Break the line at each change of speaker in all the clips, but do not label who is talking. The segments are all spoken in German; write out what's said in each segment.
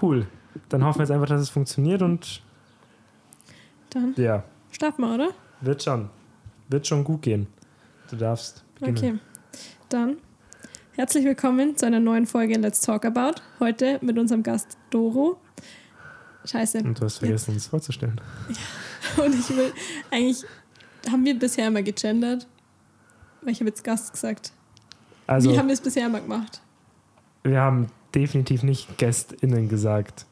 Cool. Dann hoffen wir jetzt einfach, dass es funktioniert und
Dann
ja,
starten wir, oder?
wird schon. Wird schon gut gehen. Du darfst beginnen.
Okay. Dann herzlich willkommen zu einer neuen Folge Let's Talk About. Heute mit unserem Gast Doro. Scheiße.
Und du hast vergessen, uns vorzustellen.
Und ich will eigentlich, haben wir bisher immer gegendert? Weil ich habe jetzt Gast gesagt.
Also,
Wie haben wir es bisher immer gemacht?
wir haben definitiv nicht GästInnen gesagt.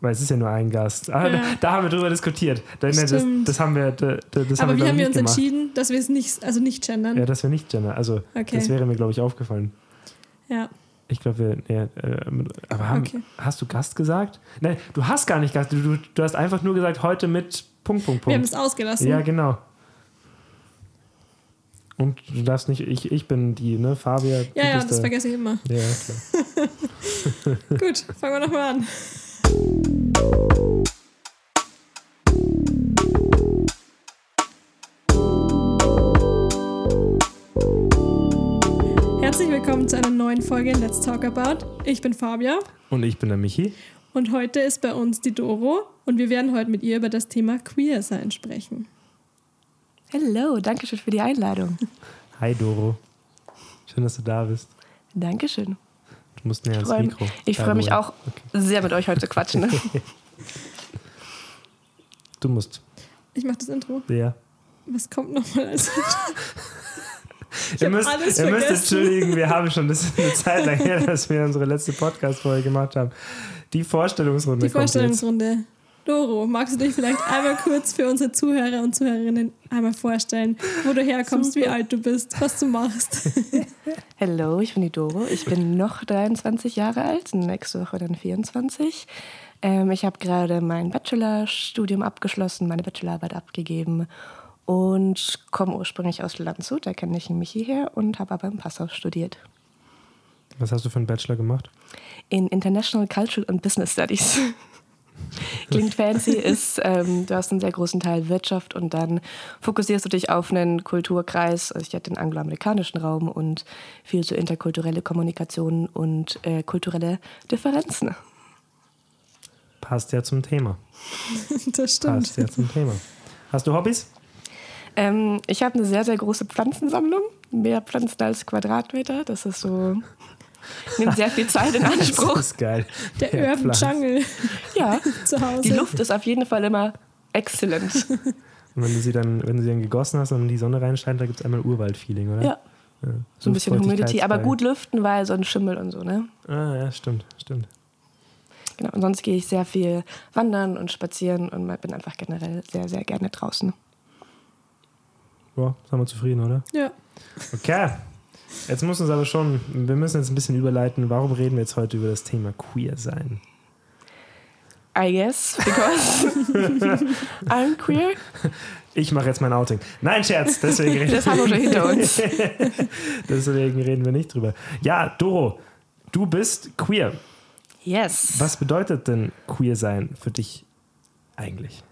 Weil es ist ja nur ein Gast. Ah,
Ja.
da, da haben wir drüber diskutiert. Ne, das,
Stimmt.
das haben wir, da, da- das haben
Aber wie
glaub
haben wir uns
gemacht.
entschieden, dass wir es nicht, also nicht gendern?
Ja, dass wir nicht gendern. Also,
Okay.
das wäre mir, glaube ich, aufgefallen.
Ja,
Ich glaube, wir. Nee, äh, aber haben,
Okay.
hast du Gast gesagt? Nein, du hast gar nicht Gast. Du, du, du hast einfach nur gesagt, heute mit Punkt, Punkt,
wir haben
Punkt.
es ausgelassen.
Ja, genau. Und du darfst nicht, ich, ich bin die, ne? Fabia.
ja, ja, das
der-
vergesse ich immer.
Ja, klar.
Gut, fangen wir nochmal an. Herzlich willkommen zu einer neuen Folge Let's Talk About. Ich bin Fabia
Und ich bin der Michi.
und heute ist bei uns die Doro und wir werden heute mit ihr über das Thema Queer sein sprechen.
Hallo, danke schön für die Einladung.
Hi, Doro. Schön, dass du da bist.
Dankeschön.
Du musst näher
Ich
ans
freue
Mikro.
ich
By
freu
the
mich auch sehr mit euch heute zu quatschen. Ne?
Du musst.
Ich mache das Intro.
Ja.
Was kommt nochmal als Ich
Ihr müsst,
alles
ihr müsst entschuldigen, wir haben schon, das ist eine Zeit lang her, dass wir unsere letzte Podcast-Folge gemacht haben. Die Vorstellungsrunde
Die
kommt jetzt.
Vorstellungsrunde. Doro, magst du dich vielleicht einmal kurz für unsere Zuhörer und Zuhörerinnen einmal vorstellen, wo du herkommst, wie alt du bist, was du machst?
Hallo, ich bin die Doro. Ich bin noch 23 Jahre alt, nächste Woche dann 24. Ähm, ich habe gerade mein Bachelorstudium abgeschlossen, meine Bachelorarbeit abgegeben und komme ursprünglich aus Landshut, da kenne ich mich hierher und habe aber in Passau studiert.
Was hast du für einen Bachelor gemacht?
in International Cultural and Business Studies. Klingt fancy, ist, ähm, du hast einen sehr großen Teil Wirtschaft und dann fokussierst du dich auf einen Kulturkreis. Also ich hatte den angloamerikanischen Raum und viel so interkulturelle Kommunikation und äh, kulturelle Differenzen.
Passt ja zum Thema.
Das stimmt.
Passt ja zum Thema. Hast du Hobbys?
Ähm, ich habe eine sehr, sehr große Pflanzensammlung, mehr Pflanzen als Quadratmeter. Das ist so, nimmt sehr viel Zeit in Anspruch.
Das ist geil.
Der
Ja,
Urban. Jungle
Ja,
zu Hause.
die Luft ist auf jeden Fall immer exzellent.
Und wenn du sie dann, wenn du sie dann gegossen hast und die Sonne reinscheint, da gibt es einmal Urwald-Feeling, oder?
Ja.
Ja.
So ein bisschen Humidity, aber gut lüften, weil sonst Schimmel und so, ne?
Ah, ja, stimmt, stimmt.
Genau. Und sonst gehe ich sehr viel wandern und spazieren und bin einfach generell sehr, sehr gerne draußen.
Ja, sind wir zufrieden, oder?
Ja.
Okay. Jetzt muss uns aber schon, wir müssen jetzt ein bisschen überleiten. Warum reden wir jetzt heute über das Thema Queer sein?
I guess, because I'm queer.
Ich mache jetzt mein Outing. Nein, Scherz, deswegen reden,
Das haben wir schon hinter uns.
deswegen reden wir nicht drüber. Ja, Doro, du bist queer.
Yes.
Was bedeutet denn queer sein für dich eigentlich?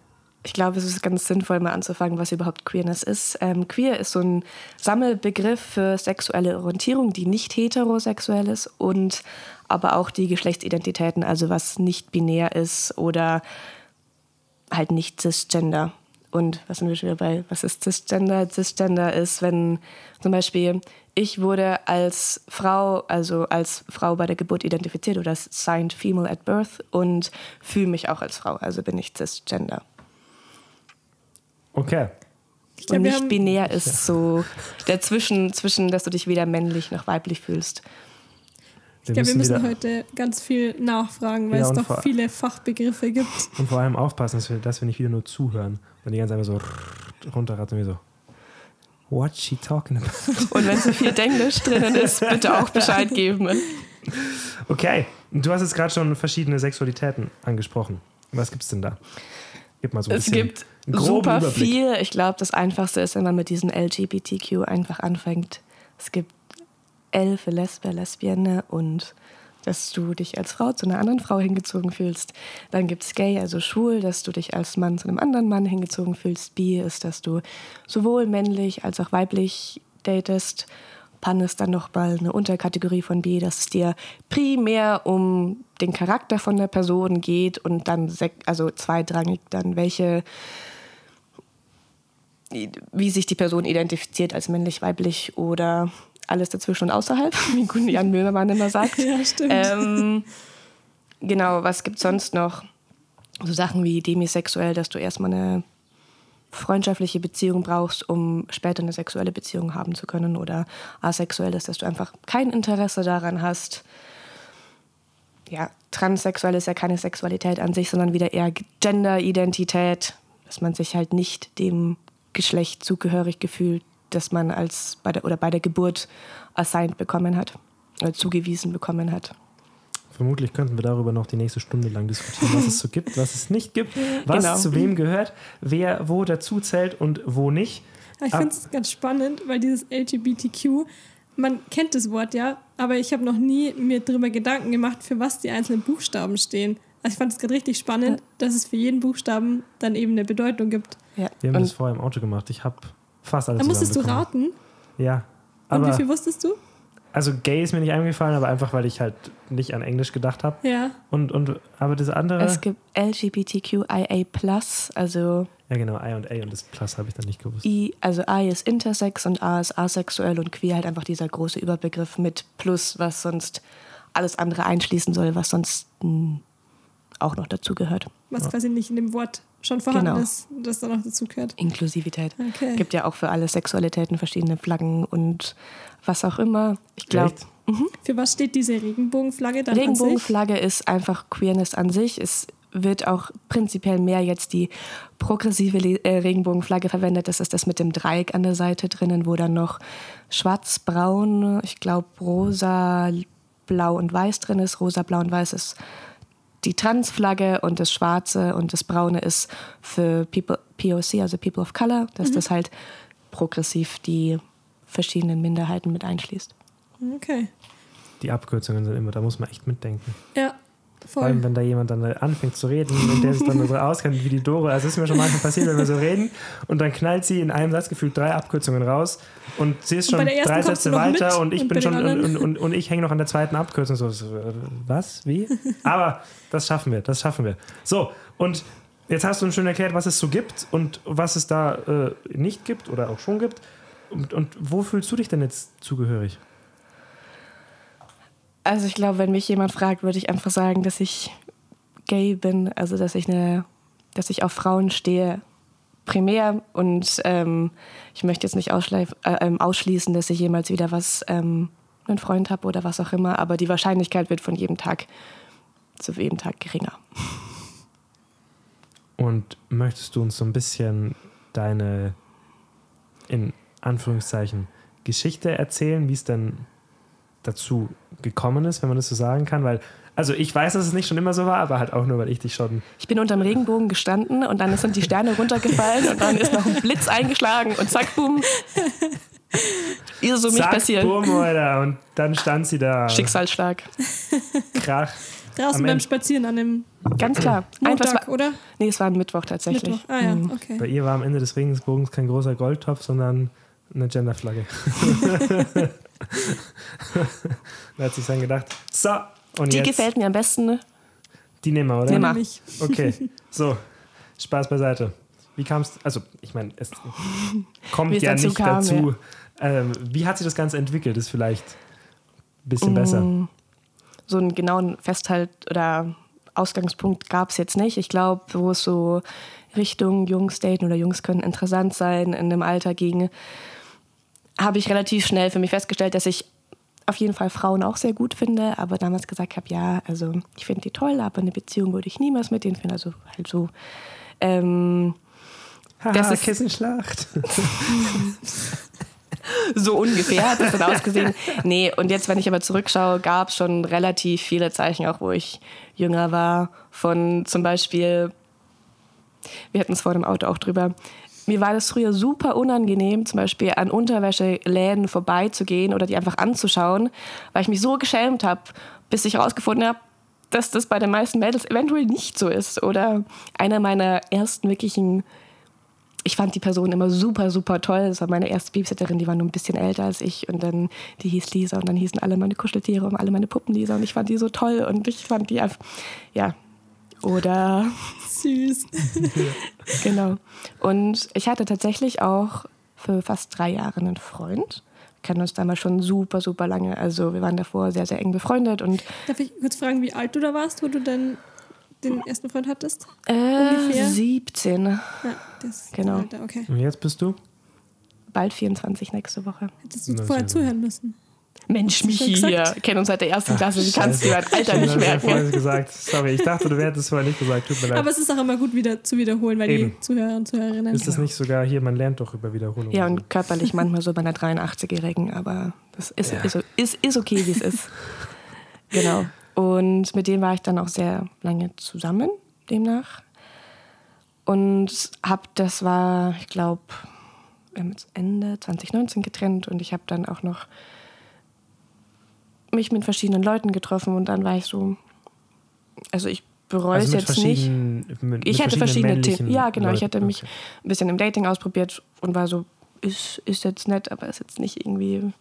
Ich glaube, es ist ganz sinnvoll, mal anzufangen, was überhaupt Queerness ist. Ähm, queer ist so ein Sammelbegriff für sexuelle Orientierung, die nicht heterosexuell ist und aber auch die Geschlechtsidentitäten, also was nicht binär ist oder halt nicht cisgender. Und was sind wir schon wieder bei? Was ist cisgender? Cisgender ist, wenn zum Beispiel ich wurde als Frau, also als Frau bei der Geburt identifiziert oder signed female at birth und fühle mich auch als Frau, also bin ich cisgender.
Okay.
Ich glaub,
und nicht
haben-
binär ist so dazwischen, zwischen, dass du dich weder männlich noch weiblich fühlst.
Ich glaube, wir müssen
wieder,
heute ganz viel nachfragen, weil
Ja,
es doch
vor-
viele Fachbegriffe gibt.
und vor allem aufpassen, dass wir, dass wir nicht wieder nur zuhören und die ganze Zeit so runterraten wie so. What's she talking about?
Und wenn zu viel Englisch drinnen ist, bitte auch Bescheid geben.
Okay, du hast jetzt gerade schon verschiedene Sexualitäten angesprochen. Was gibt's denn da? Gib mal so ein
Es
bisschen
gibt
einen groben
super
Überblick.
viel. Ich glaube, das Einfachste ist, wenn man mit diesem LGBTQ einfach anfängt. Es gibt L für Lesbe, Lesbienne und dass du dich als Frau zu einer anderen Frau hingezogen fühlst. Dann gibt es Gay, also schwul, dass du dich als Mann zu einem anderen Mann hingezogen fühlst. Bi ist, dass du sowohl männlich als auch weiblich datest. Pan ist dann nochmal eine Unterkategorie von B, dass es dir primär um den Charakter von der Person geht und dann, also zweitrangig dann, welche, wie sich die Person identifiziert als männlich, weiblich oder alles dazwischen und außerhalb, wie Jan Böhmermann immer sagt.
Ja, stimmt.
Ähm, genau, was gibt es sonst noch? So Sachen wie demisexuell, dass du erstmal eine freundschaftliche Beziehung brauchst, um später eine sexuelle Beziehung haben zu können oder asexuell ist, dass du einfach kein Interesse daran hast. Ja, transsexuell ist ja keine Sexualität an sich, sondern wieder eher Gender-Identität, dass man sich halt nicht dem Geschlecht zugehörig gefühlt, das man als bei der, oder bei der Geburt assigned bekommen hat oder zugewiesen bekommen hat.
Vermutlich könnten wir darüber noch die nächste Stunde lang diskutieren, was es so gibt, was es nicht gibt, was
Genau.
zu wem gehört, wer wo dazu zählt und wo nicht.
Aber ich finde es ganz spannend, weil dieses LGBTQ, man kennt das Wort ja, aber ich habe noch nie mir darüber Gedanken gemacht, für was die einzelnen Buchstaben stehen. Also ich fand es gerade richtig spannend, dass es für jeden Buchstaben dann eben eine Bedeutung gibt.
Ja.
Wir haben das
Und
vorher im Auto gemacht. Ich habe fast alles
Da musstest du raten.
Ja.
Und wie
Aber,
viel wusstest du?
Also gay ist mir nicht eingefallen, aber einfach, weil ich halt nicht an Englisch gedacht habe.
Ja.
Und, und, aber das andere.
es gibt LGBTQIA+, also
ja, genau, I und A und das Plus habe ich dann nicht gewusst.
I, also I ist intersex und A ist asexuell und queer halt einfach dieser große Überbegriff mit Plus, was sonst alles andere einschließen soll, was sonst mh, auch noch dazugehört.
Was quasi nicht in dem Wort schon vorhanden
Genau.
ist, das dann noch dazu gehört.
Inklusivität.
Okay.
Gibt ja auch für alle Sexualitäten verschiedene Flaggen und was auch immer. Ich glaube,
Echt?
Für was steht diese Regenbogenflagge dann an sich?
Regenbogenflagge ist einfach Queerness an sich. Es wird auch prinzipiell mehr jetzt die progressive äh, Regenbogenflagge verwendet. Das ist das mit dem Dreieck an der Seite drinnen, wo dann noch schwarz, braun, ich glaube rosa, blau und weiß drin ist. Rosa, blau und weiß ist die Transflagge und das Schwarze und das Braune ist für People, POC, also People of Color, dass das halt progressiv die verschiedenen Minderheiten mit einschließt.
Okay.
Die Abkürzungen sind immer, da muss man echt mitdenken.
Ja,
Vor allem,
voll.
wenn da jemand dann anfängt zu reden und der sich dann so auskennt wie die Doro. Also es ist mir schon manchmal passiert, wenn wir so reden und dann knallt sie in einem Satz gefühlt drei Abkürzungen raus und sie ist schon drei Sätze weiter und ich
und
bin schon und, und, und, und ich hänge noch an der zweiten Abkürzung. So, was? Wie? Aber das schaffen wir, das schaffen wir. So, und jetzt hast du uns schon erklärt, was es so gibt und was es da äh, nicht gibt oder auch schon gibt. Und, und wo fühlst du dich denn jetzt zugehörig?
Also ich glaube, wenn mich jemand fragt, würde ich einfach sagen, dass ich gay bin, also dass ich eine, dass ich auf Frauen stehe, primär und ähm, ich möchte jetzt nicht äh, ähm, ausschließen, dass ich jemals wieder was ähm, einen Freund habe oder was auch immer, aber die Wahrscheinlichkeit wird von jedem Tag zu jedem Tag geringer.
Und möchtest du uns so ein bisschen deine, in Anführungszeichen, Geschichte erzählen, wie es denn dazu gekommen ist, wenn man das so sagen kann? Weil, also ich weiß, dass es nicht schon immer so war, aber halt auch nur, weil ich dich schon.
Ich bin unterm Regenbogen gestanden und dann sind die Sterne runtergefallen und dann ist noch ein Blitz eingeschlagen und zack, boom. Ist so mich
Zack,
passiert.
bumm, Alter. Und dann stand sie da.
Schicksalsschlag.
Krach.
Draußen
Am
beim Spazieren an dem
Ganz klar.
Montag,
war,
oder?
nee, es war ein Mittwoch tatsächlich.
Mittwoch. Ah ja,
Mhm.
okay.
Bei ihr war am Ende des Regensbogens kein großer Goldtopf, sondern eine Genderflagge. da hat sich dann gedacht, so, und
Die
jetzt.
gefällt mir am besten. ne?
Die nehmen wir, oder?
Nehmen wir.
Okay, so, Spaß beiseite. Wie kam es, also ich meine, es kommt ja
dazu
nicht
kam,
dazu. Ähm, wie hat sich das Ganze entwickelt? Ist vielleicht ein bisschen
Mm.
besser.
So einen genauen Festhalt oder Ausgangspunkt gab es jetzt nicht. Ich glaube, wo es so Richtung Jungs daten oder Jungs können interessant sein in dem Alter ging, habe ich relativ schnell für mich festgestellt, dass ich auf jeden Fall Frauen auch sehr gut finde, aber damals gesagt habe, ja, also ich finde die toll, aber eine Beziehung würde ich niemals mit denen finden. Also halt so. Ähm,
Haha,
das ist-
Kissenschlacht.
So ungefähr hat es dann ausgesehen. Nee, und jetzt, wenn ich aber zurückschaue, gab es schon relativ viele Zeichen, auch wo ich jünger war. Von zum Beispiel, wir hatten es vor dem Auto auch drüber. Mir war das früher super unangenehm, zum Beispiel an Unterwäscheläden vorbeizugehen oder die einfach anzuschauen, weil ich mich so geschämt habe, bis ich herausgefunden habe, dass das bei den meisten Mädels eventuell nicht so ist. Oder einer meiner ersten wirklichen ich fand die Person immer super, super toll. Das war meine erste Babysitterin, die war nur ein bisschen älter als ich. Und dann, die hieß Lisa und dann hießen alle meine Kuscheltiere und alle meine Puppen Lisa. Und ich fand die so toll und ich fand die einfach, ja. Oder.
Süß.
genau. Und ich hatte tatsächlich auch für fast drei Jahre einen Freund. Wir kennen uns damals schon super, super lange. Also wir waren davor sehr, sehr eng befreundet und
Darf ich kurz fragen, wie alt du da warst, wo du dann den ersten Freund hattest?
äh,
Ungefähr?
17,
Ja, das
Genau.
Alter, okay.
Und jetzt bist du?
bald 24 nächste Woche.
Hättest du vorher zuhören müssen.
Mensch, Michi, hier, kennen uns seit der ersten Klasse. Wie kannst du dein Alter nicht
Ich
merken?
gesagt. Sorry, ich dachte, du hättest es vorher nicht gesagt. Tut mir leid.
Aber es ist auch immer gut, wieder zu wiederholen, weil
Eben.
die Zuhörer und Zuhörerinnen.
ist das nicht sogar hier, man lernt doch über Wiederholung.
Ja, und körperlich manchmal so bei einer 83-Jährigen, aber das ist, ist, ist, ist okay, wie es ist. genau. Und mit dem war ich dann auch sehr lange zusammen, demnach. Und hab, das war, ich glaube, wir haben jetzt Ende 2019 getrennt und ich habe dann auch noch mich mit verschiedenen Leuten getroffen und dann war ich so, also ich bereue
also
es jetzt nicht.
Mit, mit
Ich hatte verschiedene Themen. Ja, genau. Ich
Leuten.
hatte mich
Okay.
ein bisschen im Dating ausprobiert und war so, ist, ist jetzt nett, aber ist jetzt nicht irgendwie,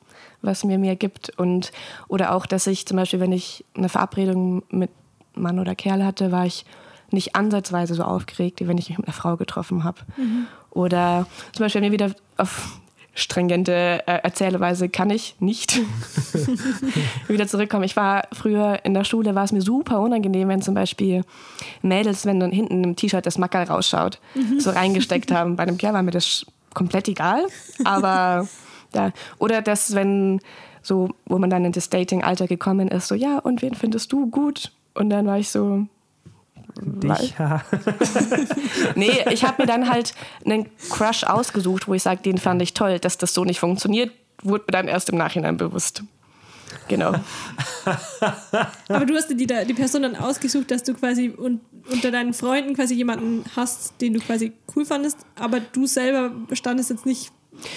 was mir mehr gibt. Und, oder auch, dass ich zum Beispiel, wenn ich eine Verabredung mit Mann oder Kerl hatte, war ich nicht ansatzweise so aufgeregt, wie wenn ich mich mit einer Frau getroffen habe. Oder zum Beispiel, wenn wir wieder auf stringente äh, Erzähleweise kann ich nicht wieder zurückkommen. Ich war früher in der Schule, war es mir super unangenehm, wenn zum Beispiel Mädels, wenn dann hinten im T-Shirt das Mackerl rausschaut, so reingesteckt haben. Bei einem Kerl war mir das komplett egal. Aber da, oder das, wenn so, wo man dann in das Dating-Alter gekommen ist, so, ja, und wen findest du gut? Und dann war ich so,
Dich, ja.
Nee, ich habe mir dann halt einen Crush ausgesucht, wo ich sage, den fand ich toll. Dass das so nicht funktioniert, wurde mir dann erst im Nachhinein bewusst. Genau.
Aber du hast dir die, die Person dann ausgesucht, dass du quasi un, unter deinen Freunden quasi jemanden hast, den du quasi cool fandest, aber du selber standest jetzt nicht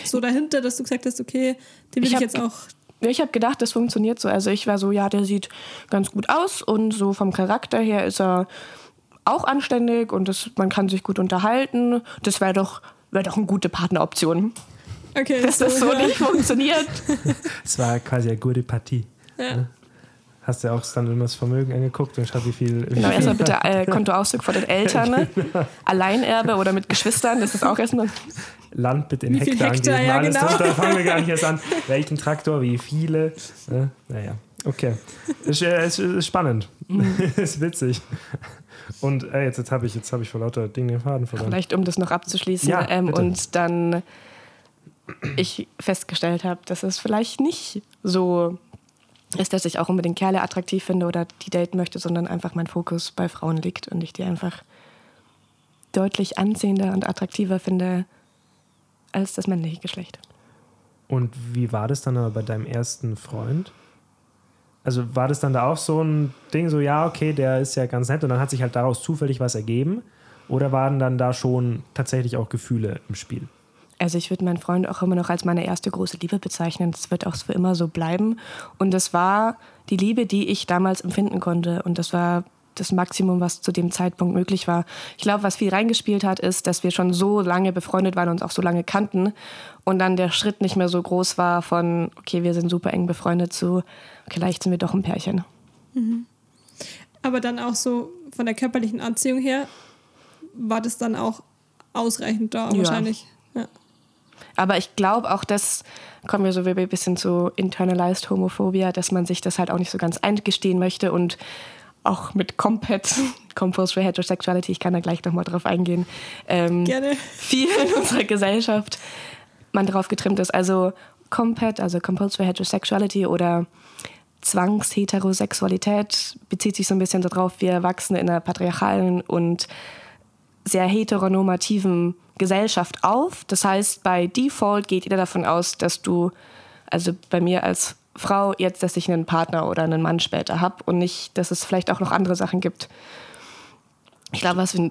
so dahinter, dass du gesagt hast, okay, den will
Ich
ich, jetzt auch.
Ja, Ich habe gedacht, das funktioniert so. Also ich war so, ja, der sieht ganz gut aus und so vom Charakter her ist er auch anständig und das, man kann sich gut unterhalten. Das wäre doch, wär doch eine gute Partneroption.
Okay,
Dass das so nicht funktioniert.
Es war quasi eine gute Partie.
Ja.
Hast du auch dann immer das Vermögen angeguckt und schaut, wie viel. Wie
Genau, erstmal bitte äh, Kontoauszug von den Eltern. Ne? Alleinerbe oder mit Geschwistern, das ist auch erstmal.
Land bitte in
Wie
Hektar
Hektar,
angeben.
ja,
Alles
genau.
drunter fangen wir gar nicht erst an. Welchen Traktor, wie viele. Ne? Naja, okay. Ist, äh, ist, ist spannend.
Mhm.
ist witzig. Und äh, jetzt, jetzt habe ich, jetzt hab ich vor lauter Dingen den Faden verloren.
Vielleicht, um das noch abzuschließen.
Ja,
ähm, und dann ich festgestellt habe, dass es vielleicht nicht so ist, dass ich auch unbedingt Kerle attraktiv finde oder die daten möchte, sondern einfach mein Fokus bei Frauen liegt und ich die einfach deutlich anziehender und attraktiver finde als das männliche Geschlecht.
Und wie war das dann aber bei deinem ersten Freund? Also war das dann da auch so ein Ding, so ja, okay, der ist ja ganz nett und dann hat sich halt daraus zufällig was ergeben? Oder waren dann da schon tatsächlich auch Gefühle im Spiel?
Also ich würde meinen Freund auch immer noch als meine erste große Liebe bezeichnen. Das wird auch für immer so bleiben. Und das war die Liebe, die ich damals empfinden konnte. Und das war das Maximum, was zu dem Zeitpunkt möglich war. Ich glaube, was viel reingespielt hat, ist, dass wir schon so lange befreundet waren und uns auch so lange kannten. Und dann der Schritt nicht mehr so groß war von, okay, wir sind super eng befreundet zu, okay, vielleicht sind wir doch ein Pärchen.
Aber dann auch so von der körperlichen Anziehung her war das dann auch ausreichend da
Ja.
wahrscheinlich. Ja.
Aber ich glaube auch, das kommen wir so ein bisschen zu internalized Homophobia, dass man sich das halt auch nicht so ganz eingestehen möchte und auch mit Compet, Compulsory Heterosexuality, ich kann da gleich nochmal drauf eingehen, ähm,
Gerne.
viel in unserer Gesellschaft man drauf getrimmt ist. Also Compet, also Compulsory Heterosexuality oder Zwangsheterosexualität bezieht sich so ein bisschen darauf, wir wachsen in einer patriarchalen und sehr heteronormativen Gesellschaft auf. Das heißt, bei Default geht jeder davon aus, dass du, also bei mir als Frau, jetzt, dass ich einen Partner oder einen Mann später habe und nicht, dass es vielleicht auch noch andere Sachen gibt. Ich glaube, was wir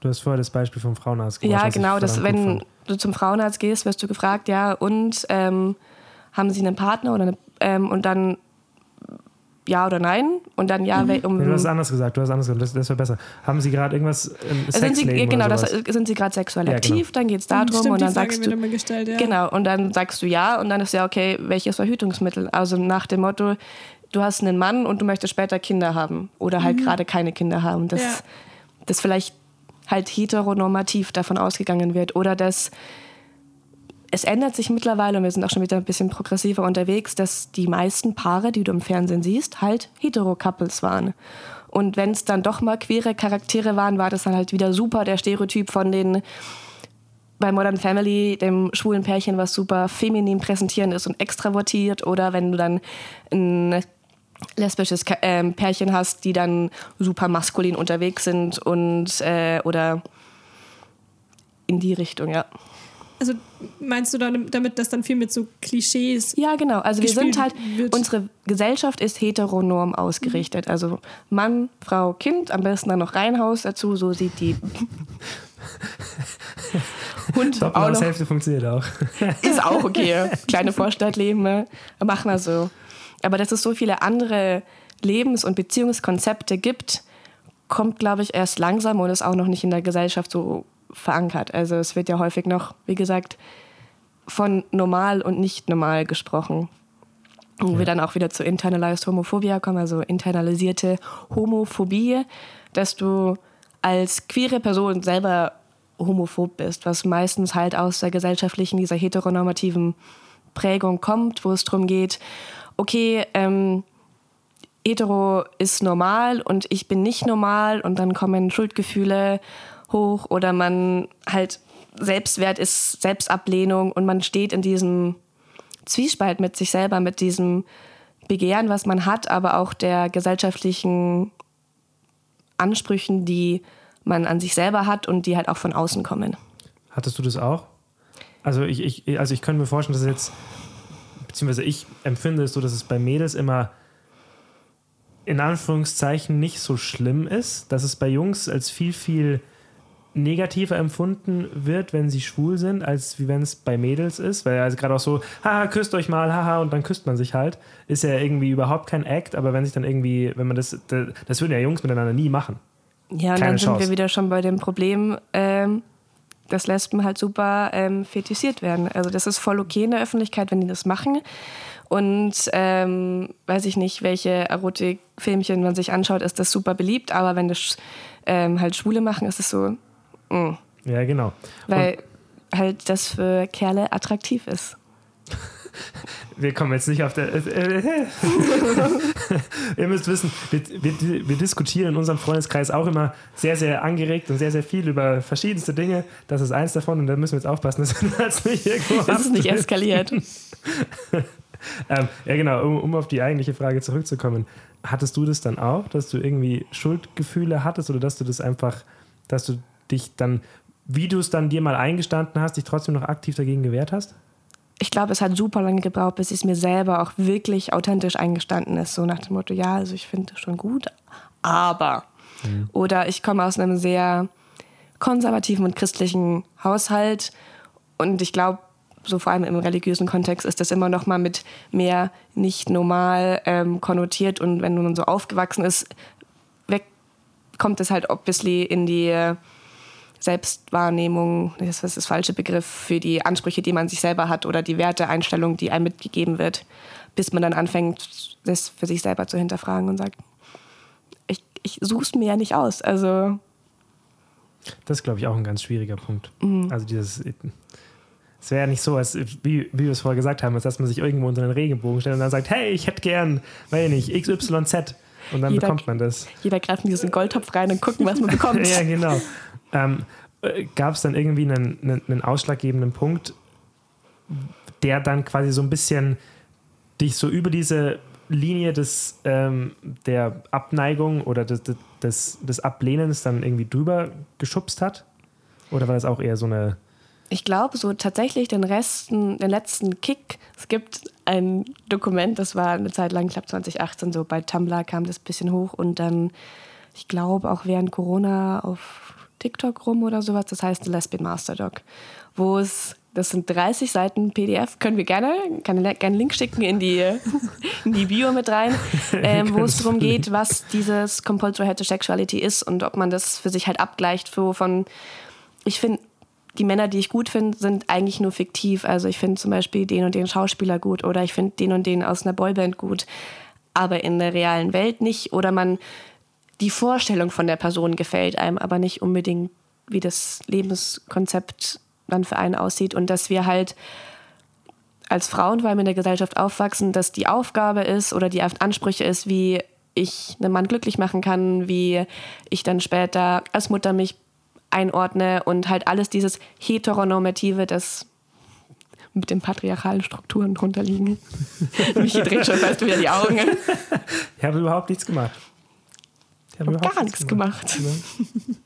Du hast vorher das Beispiel vom Frauenarzt gemacht.
ja, genau. Das,
verdammt gut
wenn du zum Frauenarzt gehst, wirst du gefragt, ja, und ähm, haben sie einen Partner oder eine, ähm, und dann ja oder nein und dann ja,
mhm. um. Nee, du hast es anders gesagt, du hast anders gesagt, das, das wäre besser. Haben Sie gerade irgendwas im
Sex sind Sie, Genau, das, sind Sie gerade sexuell ja, aktiv, genau. dann geht es darum Stimmt, und dann sagst du. Gestellt, ja. Genau, und dann sagst du ja und dann ist ja okay, welches Verhütungsmittel? Also nach dem Motto, du hast einen Mann und du möchtest später Kinder haben oder halt mhm. gerade keine Kinder haben. Das, ja. das vielleicht halt heteronormativ davon ausgegangen wird oder dass es ändert sich mittlerweile, und wir sind auch schon wieder ein bisschen progressiver unterwegs, dass die meisten Paare, die du im Fernsehen siehst, halt hetero-Couples waren. Und wenn es dann doch mal queere Charaktere waren, war das dann halt wieder super, der Stereotyp von den bei Modern Family, dem schwulen Pärchen, was super feminin präsentieren ist und extravertiert. Oder wenn du dann ein lesbisches äh, Pärchen hast, die dann super maskulin unterwegs sind und äh, oder in die Richtung, ja.
Also meinst du damit, dass dann viel mit so Klischees?
Ja, genau. Also wir sind halt, wird? unsere Gesellschaft ist heteronorm ausgerichtet. Mhm. Also Mann, Frau, Kind, am besten dann noch Reihenhaus dazu, so sieht die
Hund auch noch. Hälfte funktioniert auch.
ist auch okay. Kleine Vorstadtleben, ne? machen wir so. Aber dass es so viele andere Lebens- und Beziehungskonzepte gibt, kommt, glaube ich, erst langsam und ist auch noch nicht in der Gesellschaft so verankert. Also es wird ja häufig noch, wie gesagt, von normal und nicht normal gesprochen. Wo ja. wir dann auch wieder zu internalized Homophobia kommen, also internalisierte Homophobie, dass du als queere Person selber homophob bist, was meistens halt aus der gesellschaftlichen, dieser heteronormativen Prägung kommt, wo es darum geht, okay, ähm, hetero ist normal und ich bin nicht normal und dann kommen Schuldgefühle hoch oder man halt Selbstwert ist Selbstablehnung und man steht in diesem Zwiespalt mit sich selber, mit diesem Begehren, was man hat, aber auch der gesellschaftlichen Ansprüchen, die man an sich selber hat und die halt auch von außen kommen.
Hattest du das auch? Also ich, ich, also ich könnte mir vorstellen, dass es jetzt, beziehungsweise ich empfinde es so, dass es bei Mädels immer in Anführungszeichen nicht so schlimm ist, dass es bei Jungs als viel, viel negativer empfunden wird, wenn sie schwul sind, als wie wenn es bei Mädels ist. Weil also gerade auch so, haha, küsst euch mal, haha, und dann küsst man sich halt. Ist ja irgendwie überhaupt kein Act, aber wenn sich dann irgendwie, wenn man das, das würden ja Jungs miteinander nie machen.
Ja, und Keine dann sind wir wieder schon bei dem Problem, ähm, dass Lesben halt super ähm, fetischisiert werden. Also das ist voll okay in der Öffentlichkeit, wenn die das machen. Und ähm, weiß ich nicht, welche Erotikfilmchen man sich anschaut, ist das super beliebt. Aber wenn das ähm, halt Schwule machen, ist es so,
Mhm. Ja, genau.
Weil Und halt das für Kerle attraktiv ist.
wir kommen jetzt nicht auf der. Ihr müsst wissen, wir, wir, wir, diskutieren in unserem Freundeskreis auch immer sehr, sehr angeregt und sehr, sehr viel über verschiedenste Dinge. Das ist eins davon und da müssen wir jetzt aufpassen, dass das nicht irgendwo
Das ist nicht eskaliert.
ähm, ja, genau, um, um auf die eigentliche Frage zurückzukommen. Hattest du das dann auch, dass du irgendwie Schuldgefühle hattest oder dass du das einfach, dass du dich dann, wie du es dann dir mal eingestanden hast, dich trotzdem noch aktiv dagegen gewehrt hast?
Ich glaube, es hat super lange gebraucht, bis es mir selber auch wirklich authentisch eingestanden ist. So nach dem Motto, ja, also ich finde das schon gut, aber. Mhm. Oder ich komme aus einem sehr konservativen und christlichen Haushalt und ich glaube, so vor allem im religiösen Kontext ist das immer noch mal mit mehr nicht normal ähm, konnotiert und wenn man so aufgewachsen ist, weg, kommt es halt obviously in die Selbstwahrnehmung, das ist das falsche Begriff, für die Ansprüche, die man sich selber hat oder die Werteeinstellung, die einem mitgegeben wird, bis man dann anfängt, das für sich selber zu hinterfragen und sagt, ich, ich suche es mir ja nicht aus. Also
das ist, glaube ich, auch ein ganz schwieriger Punkt. Mhm. Also dieses, es wäre ja nicht so, als wie, wie wir es vorher gesagt haben, als dass man sich irgendwo unter einen Regenbogen stellt und dann sagt, hey, ich hätte gern, weiß nicht, XYZ. Und dann
jeder,
bekommt man das.
Jeder greift in diesen Goldtopf rein und gucken, was man bekommt.
ja, genau. Ähm, äh, Gab es dann irgendwie einen, einen, einen, ausschlaggebenden Punkt, der dann quasi so ein bisschen dich so über diese Linie des, ähm, der Abneigung oder des, des, des Ablehnens dann irgendwie drüber geschubst hat? Oder war das auch eher so eine.
Ich glaube, so tatsächlich den Resten, den letzten Kick. Es gibt ein Dokument, das war eine Zeit lang, ich glaube 2018, so bei Tumblr kam das bisschen hoch und dann, ich glaube, auch während Corona auf TikTok rum oder sowas. Das heißt The Lesbian Master Doc, wo es Das sind 30 Seiten PDF. Können wir gerne, kann gerne einen Link schicken in die, in die Bio mit rein, ähm, wo es darum geht, was dieses Compulsory Heterosexuality ist und ob man das für sich halt abgleicht. So von, ich finde, die Männer, die ich gut finde, sind eigentlich nur fiktiv. Also ich finde zum Beispiel den und den Schauspieler gut oder ich finde den und den aus einer Boyband gut, aber in der realen Welt nicht. Oder man, die Vorstellung von der Person gefällt einem, aber nicht unbedingt, wie das Lebenskonzept dann für einen aussieht und dass wir halt als Frauen vor allem in der Gesellschaft aufwachsen, dass die Aufgabe ist oder die Ansprüche ist, wie ich einen Mann glücklich machen kann, wie ich dann später als Mutter mich einordne und halt alles dieses heteronormative, das mit den patriarchalen Strukturen drunter liegen. Michi dreht schon fast wieder die Augen.
Ich habe überhaupt nichts gemacht.
Ich habe gar nichts gemacht. gemacht.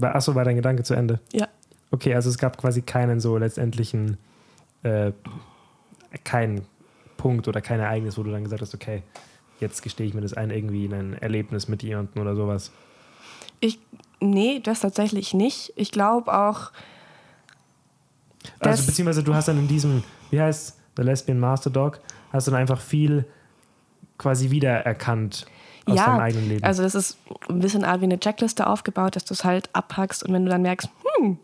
Achso, war dein Gedanke zu Ende?
Ja.
Okay, also es gab quasi keinen so letztendlichen, äh, keinen Punkt oder kein Ereignis, wo du dann gesagt hast, okay, jetzt gestehe ich mir das ein, irgendwie in ein Erlebnis mit jemandem oder sowas.
Ich, nee, das tatsächlich nicht. Ich glaube auch.
Also, beziehungsweise du hast dann in diesem, wie heißt The Lesbian Master Dog, hast du dann einfach viel quasi wiedererkannt aus
ja,
deinem eigenen Leben.
Also, das ist ein bisschen wie eine Checkliste aufgebaut, dass du es halt abhackst und wenn du dann merkst, hm,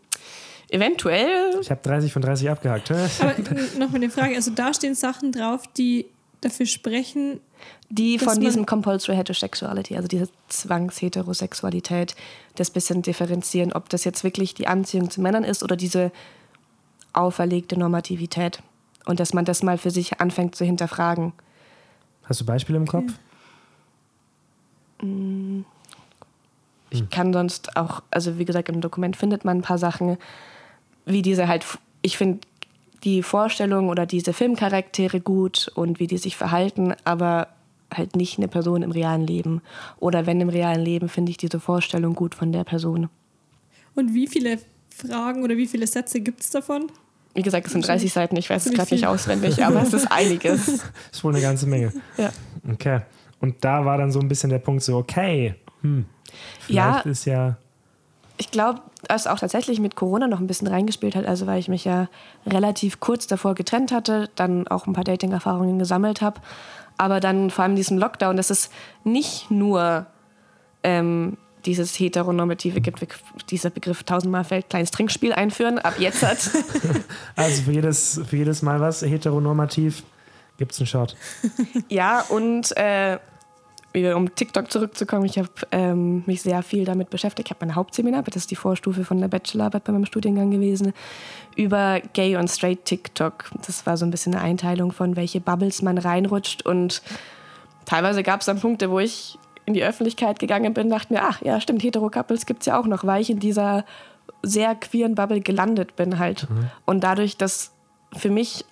eventuell.
Ich habe 30 von 30 abgehackt.
Aber noch mal eine Frage: Also, da stehen Sachen drauf, die dafür sprechen,
die von diesem Compulsory Heterosexuality, also diese Zwangsheterosexualität, das bisschen differenzieren, ob das jetzt wirklich die Anziehung zu Männern ist oder diese auferlegte Normativität. Und dass man das mal für sich anfängt zu hinterfragen.
Hast du Beispiele im Kopf?
Mm. Ich kann sonst auch, also wie gesagt, im Dokument findet man ein paar Sachen, wie diese halt, ich finde die Vorstellung oder diese Filmcharaktere gut und wie die sich verhalten, aber halt nicht eine Person im realen Leben. Oder wenn im realen Leben, finde ich diese Vorstellung gut von der Person.
Und wie viele Fragen oder wie viele Sätze gibt es davon?
Wie gesagt, es sind 30 Seiten, ich weiß es gerade nicht auswendig, aber es ist einiges. Das
ist wohl eine ganze Menge.
Ja.
Okay. Und da war dann so ein bisschen der Punkt so, okay, hm, vielleicht ja, ist ja.
Ich glaube, was auch tatsächlich mit Corona noch ein bisschen reingespielt hat, also weil ich mich ja relativ kurz davor getrennt hatte, dann auch ein paar Dating-Erfahrungen gesammelt habe aber dann vor allem diesen Lockdown, dass es nicht nur ähm, dieses heteronormative gibt, dieser Begriff tausendmal fällt, kleines Trinkspiel einführen, ab jetzt hat.
also für jedes, für jedes Mal was heteronormativ gibt es einen Shot.
Ja, und äh, wieder um TikTok zurückzukommen, ich habe ähm, mich sehr viel damit beschäftigt. Ich habe mein Hauptseminar, das ist die Vorstufe von der Bachelorarbeit bei meinem Studiengang gewesen, über Gay und Straight TikTok. Das war so ein bisschen eine Einteilung von, welche Bubbles man reinrutscht. Und teilweise gab es dann Punkte, wo ich in die Öffentlichkeit gegangen bin, dachte mir, ach ja, stimmt, Hetero-Couples gibt es ja auch noch, weil ich in dieser sehr queeren Bubble gelandet bin halt. Mhm. Und dadurch, dass für mich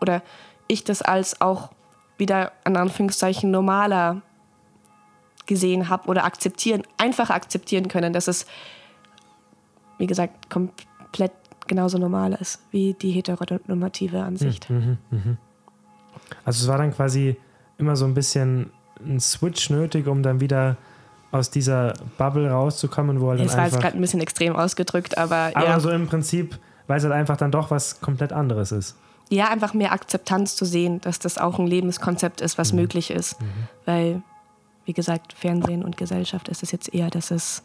oder ich das als auch wieder an Anführungszeichen normaler gesehen habe oder akzeptieren, einfach akzeptieren können, dass es, wie gesagt, komplett genauso normal ist wie die heteronormative Ansicht. Mhm, mh, mh.
Also es war dann quasi immer so ein bisschen ein Switch nötig, um dann wieder aus dieser Bubble rauszukommen, wo halt
Das war jetzt gerade ein bisschen extrem ausgedrückt, aber
Aber ja. so im Prinzip, weil es halt einfach dann doch was komplett anderes ist.
Ja, einfach mehr Akzeptanz zu sehen, dass das auch ein Lebenskonzept ist, was mhm. möglich ist. Mhm. Weil wie gesagt, Fernsehen und Gesellschaft ist es jetzt eher, dass es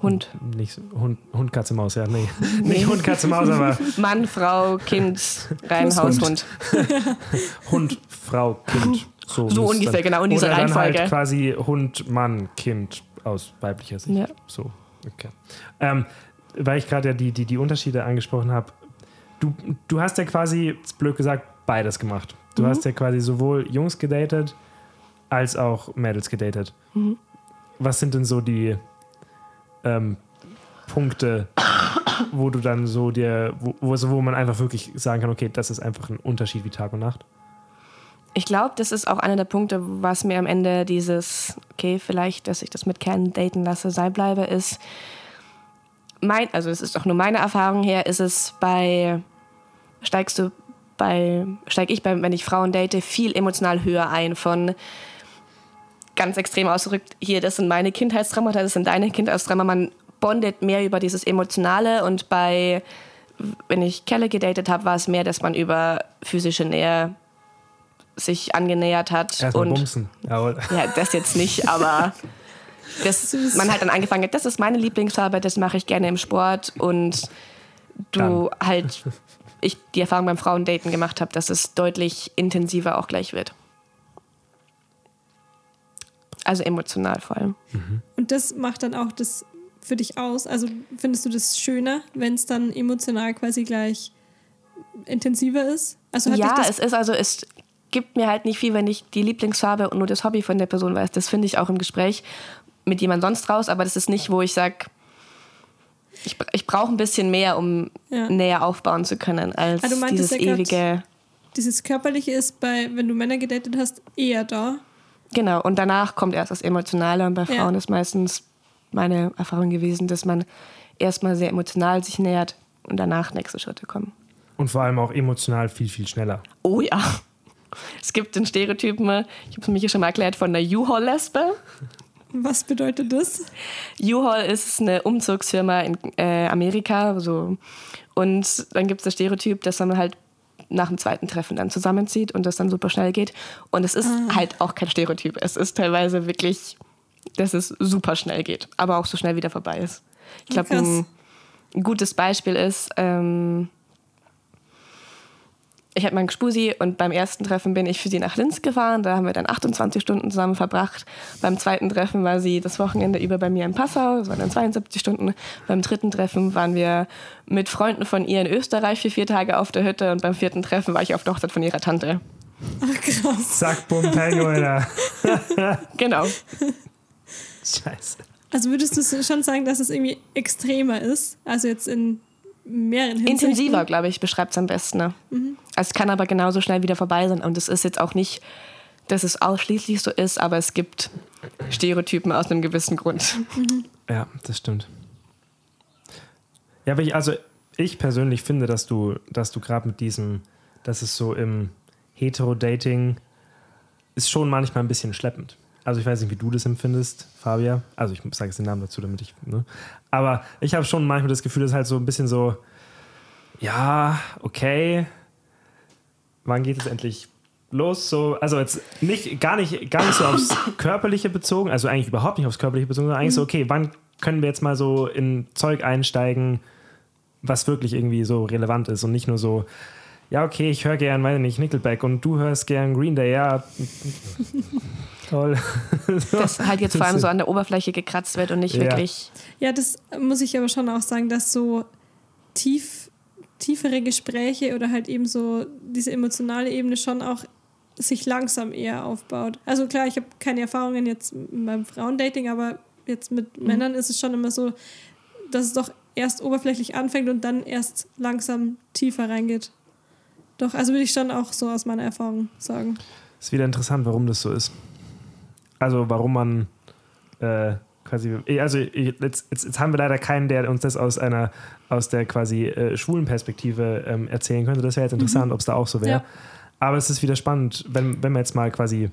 Hund.
Nicht Hund, Hund, Katze, Maus, ja, nee. Nicht Hund, Katze, Maus, aber.
Mann, Frau, Kind, rein Haushund.
Hund, Frau, Kind. So,
so ungefähr, genau, in dieser
oder
Reihenfolge.
Dann halt quasi Hund, Mann, Kind aus weiblicher Sicht. Ja. So, okay. Ähm, weil ich gerade ja die, die, die Unterschiede angesprochen habe, du, du hast ja quasi, blöd gesagt, beides gemacht. Du mhm. hast ja quasi sowohl Jungs gedatet, als auch Mädels gedatet. Mhm. Was sind denn so die ähm, Punkte, wo du dann so dir, wo, wo man einfach wirklich sagen kann, okay, das ist einfach ein Unterschied wie Tag und Nacht?
Ich glaube, das ist auch einer der Punkte, was mir am Ende dieses, okay, vielleicht, dass ich das mit Kernen daten lasse, sei bleibe, ist, mein, also es ist auch nur meine Erfahrung her, ist es bei, steigst du bei, steige ich bei, wenn ich Frauen date, viel emotional höher ein von, ganz extrem ausgedrückt, hier, das sind meine Kindheitstraumata, das sind deine Kindheitstraumata. Man bondet mehr über dieses Emotionale und bei, wenn ich Kelle gedatet habe, war es mehr, dass man über physische Nähe sich angenähert hat.
Erstmal
und
bumsen. Jawohl.
ja, das jetzt nicht, aber das, man halt dann angefangen hat, das ist meine Lieblingsfarbe, das mache ich gerne im Sport und du halt, ich die Erfahrung beim Frauendaten gemacht habe, dass es deutlich intensiver auch gleich wird. Also emotional vor allem.
Und das macht dann auch das für dich aus. Also findest du das schöner, wenn es dann emotional quasi gleich intensiver ist? Also hat
ja,
dich das
es ist also, es gibt mir halt nicht viel, wenn ich die Lieblingsfarbe und nur das Hobby von der Person weiß. Das finde ich auch im Gespräch mit jemand sonst raus, aber das ist nicht, wo ich sage, ich, ich brauche ein bisschen mehr, um
Ja.
näher aufbauen zu können, als
du meintest
dieses
ja
ewige.
dieses körperliche ist bei, wenn du Männer gedatet hast, eher da.
Genau, und danach kommt erst das Emotionale und bei
Ja.
Frauen ist meistens meine Erfahrung gewesen, dass man erstmal sehr emotional sich nähert und danach nächste Schritte kommen.
Und vor allem auch emotional viel, viel schneller.
Oh ja. Es gibt den Stereotypen, ich habe es mir hier schon mal erklärt, von der U-Haul-Lesbe.
Was bedeutet das?
U-Haul ist eine Umzugsfirma in äh, Amerika. So. Und dann gibt es das Stereotyp, dass man halt nach dem zweiten Treffen dann zusammenzieht und das dann super schnell geht. Und es ist halt auch kein Stereotyp. Es ist teilweise wirklich, dass es super schnell geht, aber auch so schnell wieder vorbei ist. Ich glaube, ein, ein gutes Beispiel ist, ähm, ich hatte meinen Gspusi und beim ersten Treffen bin ich für sie nach Linz gefahren. Da haben wir dann 28 Stunden zusammen verbracht. Beim zweiten Treffen war sie das Wochenende über bei mir in Passau. Das waren dann 72 Stunden. Beim dritten Treffen waren wir mit Freunden von ihr in Österreich für vier Tage auf der Hütte. Und beim vierten Treffen war ich auf der Hochzeit von ihrer Tante.
Ach krass.
Zack, bumm, peng, Alter.
Genau.
Scheiße.
Also würdest du schon sagen, dass es irgendwie extremer ist? Also jetzt in mehreren Hinsichten?
Intensiver, glaube ich, beschreibt es am besten. Ne? Es kann aber genauso schnell wieder vorbei sein. Und es ist jetzt auch nicht, dass es ausschließlich so ist, aber es gibt Stereotypen aus einem gewissen Grund.
Ja, das stimmt. Ja, aber ich, also ich persönlich finde, dass du, dass du gerade mit diesem, dass es so im Hetero-Dating ist schon manchmal ein bisschen schleppend. Also ich weiß nicht, wie du das empfindest, Fabia. Also ich sage jetzt den Namen dazu, damit ich. Ne? Aber ich habe schon manchmal das Gefühl, dass halt so ein bisschen so, ja, okay, wann geht es endlich los? So, also jetzt nicht gar nicht gar nicht so aufs körperliche bezogen, also eigentlich überhaupt nicht aufs körperliche bezogen, sondern eigentlich so, okay, wann können wir jetzt mal so in Zeug einsteigen, was wirklich irgendwie so relevant ist und nicht nur so, ja, okay, ich höre gern, weiß nicht, Nickelback und du hörst gern Green Day, ja. Toll.
Dass halt jetzt vor allem so an der Oberfläche gekratzt wird und nicht
Ja.
wirklich.
Ja, das muss ich aber schon auch sagen, dass so tief, tiefere Gespräche oder halt eben so diese emotionale Ebene schon auch sich langsam eher aufbaut. Also klar, ich habe keine Erfahrungen jetzt beim Frauendating, aber jetzt mit Männern ist es schon immer so, dass es doch erst oberflächlich anfängt und dann erst langsam tiefer reingeht. Doch, also würde ich schon auch so aus meiner Erfahrung sagen.
Ist wieder interessant, warum das so ist. Also warum man äh, quasi, also jetzt, jetzt, jetzt haben wir leider keinen, der uns das aus einer, aus der quasi äh, schwulen Perspektive ähm, erzählen könnte. Das wäre jetzt interessant, ob es da auch so wäre.
Ja.
Aber es ist wieder spannend, wenn, wenn man jetzt mal quasi,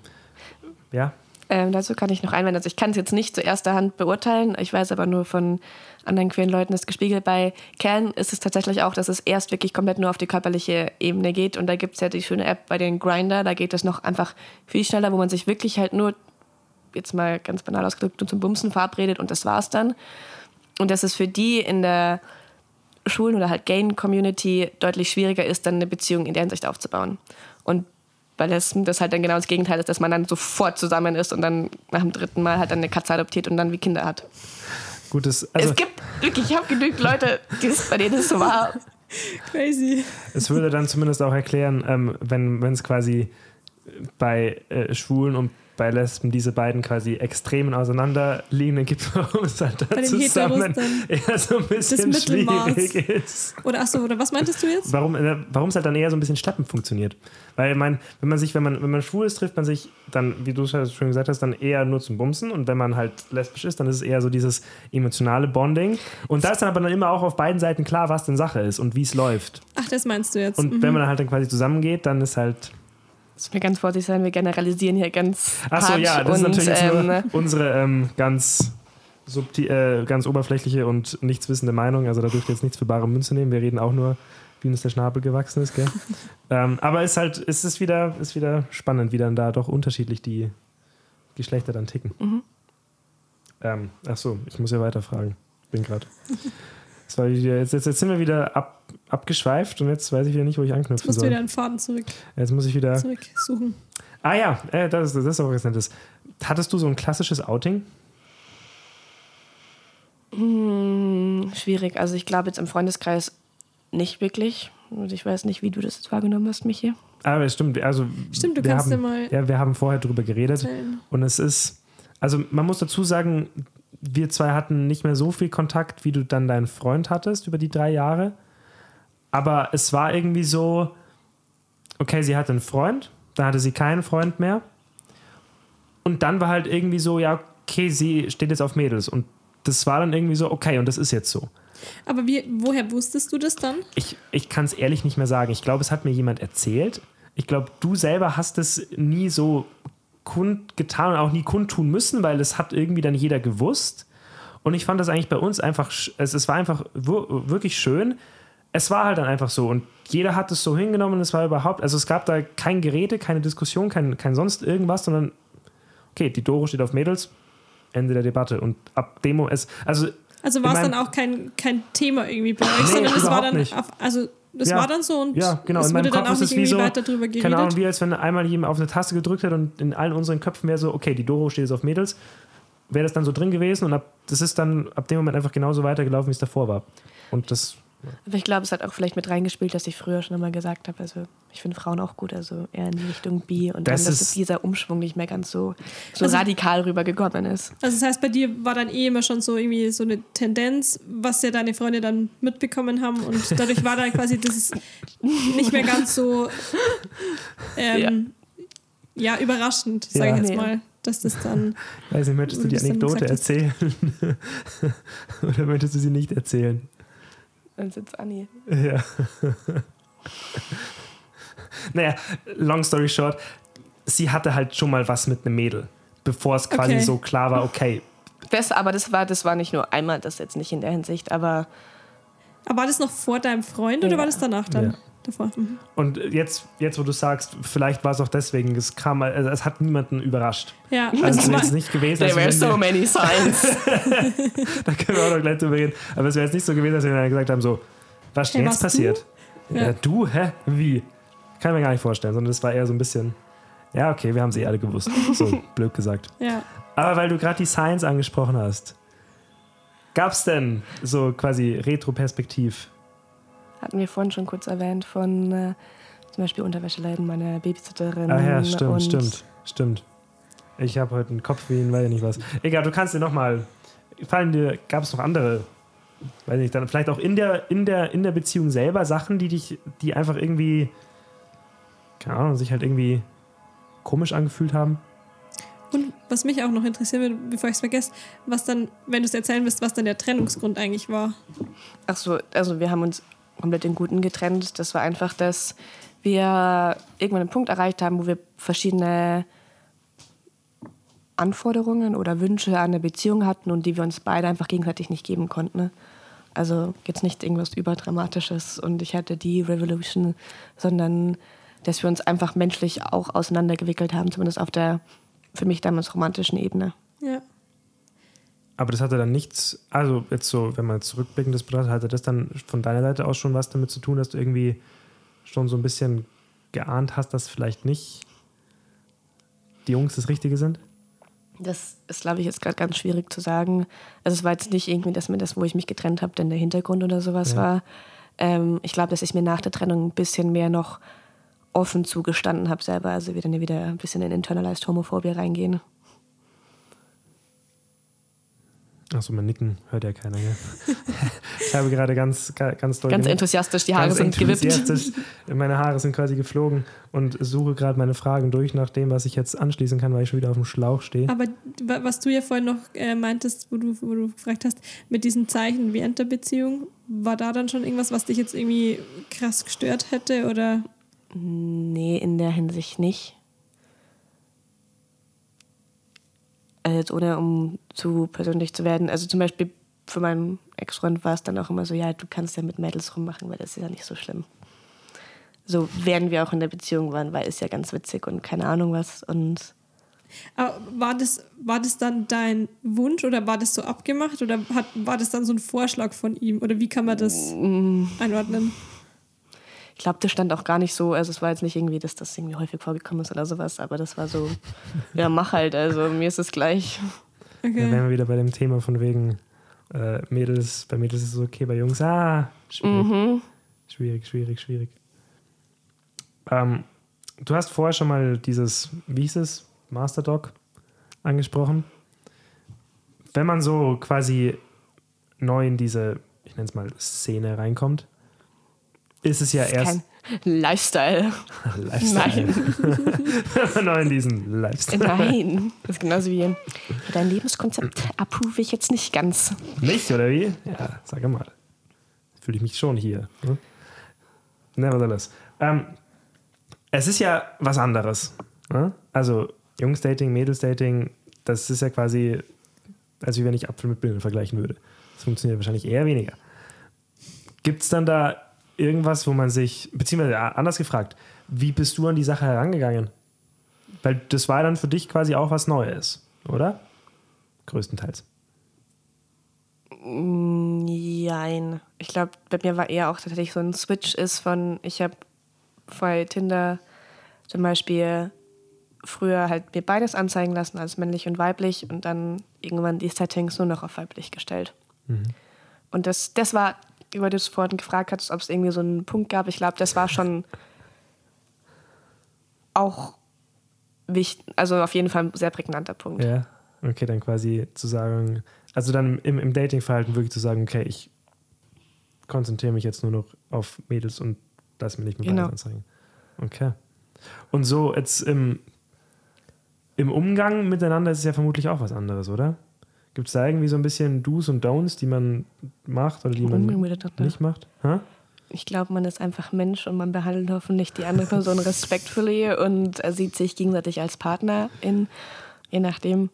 ja,
Ähm, dazu kann ich noch einwenden. Also ich kann es jetzt nicht zu erster Hand beurteilen. Ich weiß aber nur von anderen queeren Leuten das gespiegelt. Bei Kern ist es tatsächlich auch, dass es erst wirklich komplett nur auf die körperliche Ebene geht. Und da gibt es ja die schöne App bei den Grinder. Da geht es noch einfach viel schneller, wo man sich wirklich halt nur, jetzt mal ganz banal ausgedrückt, nur zum Bumsen verabredet und das war's dann. Und dass es für die in der Schulen- oder halt Gain-Community deutlich schwieriger ist, dann eine Beziehung in der Hinsicht aufzubauen. Und bei Lesben das halt dann genau das Gegenteil ist, dass man dann sofort zusammen ist und dann nach dem dritten Mal halt dann eine Katze adoptiert und dann wie Kinder hat.
gutes, also
es gibt wirklich, ich habe genügend Leute, die es, bei denen es so war.
Crazy.
es würde dann zumindest auch erklären, ähm, wenn es quasi bei äh, Schwulen und bei Lesben diese beiden quasi Extremen auseinanderliegenden gibt, warum es halt da
Bei den
zusammen
dann
eher so ein bisschen schwierig ist.
Oder achso, oder was meintest du jetzt?
Warum, äh, warum es halt dann eher so ein bisschen schleppend funktioniert. Weil ich meine, wenn man sich, wenn man, wenn man schwul ist, trifft man sich dann, wie du schon schon gesagt hast, dann eher nur zum Bumsen. Und wenn man halt lesbisch ist, dann ist es eher so dieses emotionale Bonding. Und da ist dann aber dann immer auch auf beiden Seiten klar, was denn Sache ist und wie es läuft.
Ach, das meinst du jetzt.
Und
Mhm.
wenn man dann halt dann quasi zusammengeht, dann ist halt.
Müssen wir ganz vorsichtig sein, wir generalisieren hier ganz
Achso, ja, das
und,
ist natürlich
ähm,
unsere ähm, ganz subtil, äh, ganz oberflächliche und nichtswissende Meinung. Also da dürft ihr jetzt nichts für bare Münze nehmen. Wir reden auch nur, wie uns der Schnabel gewachsen ist, gell? ähm, aber es ist halt, es ist wieder, ist wieder spannend, wie dann da doch unterschiedlich die Geschlechter dann ticken.
Mhm.
Ähm, ach so, ich muss ja weiter fragen. Bin gerade. Jetzt, jetzt, jetzt sind wir wieder ab, abgeschweift und jetzt weiß ich wieder nicht, wo ich anknüpfen
Jetzt musst du
soll.
wieder einen Faden zurück,
Jetzt muss ich wieder.
zurücksuchen.
Ah ja, äh, das, ist, das ist auch was Nettes. Hattest du so ein klassisches Outing?
Hm, schwierig. Also ich glaube jetzt im Freundeskreis nicht wirklich. Und ich weiß nicht, wie du das jetzt wahrgenommen hast, Michi.
Aber es stimmt, also.
Stimmt, du
wir
kannst
haben,
dir mal
Ja, wir haben vorher drüber geredet
erzählen.
und es ist. Also man muss dazu sagen, wir zwei hatten nicht mehr so viel Kontakt, wie du dann deinen Freund hattest über die drei Jahre. Aber es war irgendwie so, okay, sie hatte einen Freund, dann hatte sie keinen Freund mehr. Und dann war halt irgendwie so, ja, okay, sie steht jetzt auf Mädels. Und das war dann irgendwie so, okay, und das ist jetzt so.
Aber wie, woher wusstest du das dann?
Ich, ich kann es ehrlich nicht mehr sagen. Ich glaube, es hat mir jemand erzählt. Ich glaube, du selber hast es nie so kundgetan und auch nie kundtun müssen, weil es hat irgendwie dann jeder gewusst. Und ich fand das eigentlich bei uns einfach, es, es war einfach wir- wirklich schön. Es war halt dann einfach so und jeder hat es so hingenommen. Es war überhaupt, also es gab da kein Gerede, keine Diskussion, kein, kein sonst irgendwas, sondern okay, die Doro steht auf Mädels, Ende der Debatte. Und ab dem Moment, es, also
Also war es dann auch kein, kein Thema irgendwie bei euch,
Nee,
sondern es war dann, auf, also das
Ja.
war dann so und
Ja, genau.
es wurde dann
Kopf
auch nicht irgendwie
so,
weiter drüber geredet.
keine Ahnung, wie als wenn einmal jemand auf eine Taste gedrückt hat und in allen unseren Köpfen wäre so, okay, die Doro steht jetzt auf Mädels. Wäre das dann so drin gewesen und ab, das ist dann ab dem Moment einfach genauso weitergelaufen, wie es davor war. Und das,
Aber ich glaube, es hat auch vielleicht mit reingespielt, dass ich früher schon immer gesagt habe, also ich finde Frauen auch gut, also eher in die Richtung bi und
Das
dann, dass
ist-
dieser Umschwung nicht mehr ganz so, so
Also-
radikal rübergekommen ist.
Also das heißt, bei dir war dann eh immer schon so irgendwie so eine Tendenz, was ja deine Freunde dann mitbekommen haben und dadurch war dann quasi das nicht mehr ganz so ähm, ja. überraschend, sage
Ja.
ich jetzt
Nee.
mal, dass das dann
weiß nicht, möchtest du die Anekdote erzählen? Oder möchtest du sie nicht erzählen?
Dann sitzt Anni.
Ja. naja, long story short, sie hatte halt schon mal was mit einem Mädel, bevor es quasi
Okay.
so klar war, okay,
Das, aber das war, das war nicht nur einmal, das jetzt nicht in der Hinsicht, aber
aber war das noch vor deinem Freund oder
Ja.
war das danach dann?
Ja.
Davor. Mhm.
Und jetzt, jetzt, wo du sagst, vielleicht war es auch deswegen, es kam, also es hat niemanden überrascht.
Ja,
Also es wäre jetzt nicht gewesen,
there were so many signs.
da können wir auch noch gleich drüber reden, aber es wäre jetzt nicht so gewesen, dass wir dann gesagt haben, so, was ist denn
Hey,
jetzt passiert?
du?
Ja.
Ja.
du, hä, wie? Kann ich mir gar nicht vorstellen, sondern es war eher so ein bisschen, ja, okay, wir haben es eh alle gewusst, so blöd gesagt.
ja.
Aber weil du gerade die Science angesprochen hast, gab es denn so quasi Retroperspektiv?
Hatten wir vorhin schon kurz erwähnt von äh, zum Beispiel Unterwäscheleiden meiner Babysitterin.
Ah ja, stimmt, stimmt, stimmt. Ich habe heute einen Kopf wie ihn, weiß ich nicht was. Egal, du kannst dir nochmal, fallen dir, gab es noch andere, weiß nicht, dann vielleicht auch in der, in, der, in der Beziehung selber Sachen, die dich, die einfach irgendwie, keine Ahnung, sich halt irgendwie komisch angefühlt haben?
Und was mich auch noch interessieren würde, bevor ich es vergesse, was dann, wenn du es erzählen willst, was dann der Trennungsgrund eigentlich war.
Ach so, also wir haben uns komplett in Guten getrennt. Das war einfach, dass wir irgendwann einen Punkt erreicht haben, wo wir verschiedene Anforderungen oder Wünsche an eine Beziehung hatten und die wir uns beide einfach gegenseitig nicht geben konnten. ne? Also jetzt nicht irgendwas überdramatisches und ich hatte die Revolution, sondern dass wir uns einfach menschlich auch auseinandergewickelt haben, zumindest auf der für mich damals romantischen Ebene.
Ja.
Aber das hatte dann nichts, also jetzt so, wenn man zurückblickend das betrachtet, hatte das dann von deiner Seite aus schon was damit zu tun, dass du irgendwie schon so ein bisschen geahnt hast, dass vielleicht nicht die Jungs das Richtige sind?
Das ist, glaube ich, jetzt gerade ganz schwierig zu sagen. Also es war jetzt nicht irgendwie, dass mir das, wo ich mich getrennt habe, denn der Hintergrund oder sowas
Ja.
war. Ähm, ich glaube, dass ich mir nach der Trennung ein bisschen mehr noch offen zugestanden habe selber. Also wir dann wieder ein bisschen in internalized Homophobie reingehen.
Achso, mein Nicken hört ja keiner, gell? ich habe gerade ganz, ga- ganz doll
Ganz enthusiastisch, die Haare sind gewippt.
enthusiastisch. Meine Haare sind quasi geflogen und suche gerade meine Fragen durch nach dem, was ich jetzt anschließen kann, weil ich schon wieder auf dem Schlauch stehe.
Aber wa- was du ja vorhin noch äh, meintest, wo du, wo du gefragt hast, mit diesen Zeichen während der Beziehung, war da dann schon irgendwas, was dich jetzt irgendwie krass gestört hätte? Oder
Nee, in der Hinsicht nicht. Jetzt ohne um zu persönlich zu werden. Also zum Beispiel für meinen Ex-Freund war es dann auch immer so, ja, du kannst ja mit Mädels rummachen, weil das ist ja nicht so schlimm. So während wir auch in der Beziehung waren, weil es ja ganz witzig und keine Ahnung was. Und
Aber war das, war das dann dein Wunsch oder war das so abgemacht oder hat, war das dann so ein Vorschlag von ihm oder wie kann man das einordnen?
Ich glaube, das stand auch gar nicht so, also es war jetzt nicht irgendwie, dass das irgendwie häufig vorgekommen ist oder sowas, aber das war so, ja, mach halt, also mir ist es gleich.
Da
Okay.
wären wir wieder bei dem Thema von wegen äh, Mädels, bei Mädels ist es okay, bei Jungs, ah, schwierig.
Mhm.
Schwierig, schwierig, schwierig. Ähm, du hast vorher schon mal dieses, wie hieß es, Masterdoc angesprochen. Wenn man so quasi neu in diese, ich nenne es mal, Szene reinkommt, ist es ja erst
Kein Lifestyle.
Lifestyle. Wenn man neu in diesen Lifestyle.
Nein. Das ist genauso wie dein Lebenskonzept approve ich jetzt nicht ganz.
Nicht, oder wie? Ja, sag mal. Fühle ich mich schon hier. Ne? Nevertheless. Ähm, es ist ja was anderes. Ne? Also Jungs-Dating, Mädels-Dating, das ist ja quasi, als wie wenn ich Apfel mit Birnen vergleichen würde. Das funktioniert wahrscheinlich eher weniger. Gibt es dann da irgendwas, wo man sich, beziehungsweise anders gefragt, wie bist du an die Sache herangegangen? Weil das war dann für dich quasi auch was Neues, oder? Größtenteils.
Nein. Ich glaube, bei mir war eher auch tatsächlich so ein Switch ist von, ich habe bei Tinder zum Beispiel früher halt mir beides anzeigen lassen, als männlich und weiblich und dann irgendwann die Settings nur noch auf weiblich gestellt. Und das, das war, über das vorhin gefragt hast, ob es irgendwie so einen Punkt gab, ich glaube, das war schon auch wichtig, also auf jeden Fall ein sehr prägnanter Punkt.
Ja, okay, dann quasi zu sagen, also dann im, im Datingverhalten wirklich zu sagen, okay, ich konzentriere mich jetzt nur noch auf Mädels und lass mir nicht mehr
Genau.
anzeigen. Okay. Und so jetzt im, im Umgang miteinander ist es ja vermutlich auch was anderes, oder? Gibt es da irgendwie so ein bisschen Do's und Don'ts, die man macht oder die man nicht macht? Hä?
Ich glaube, man ist einfach Mensch und man behandelt hoffentlich die andere Person respektvoll und sieht sich gegenseitig als Partner in, je nachdem.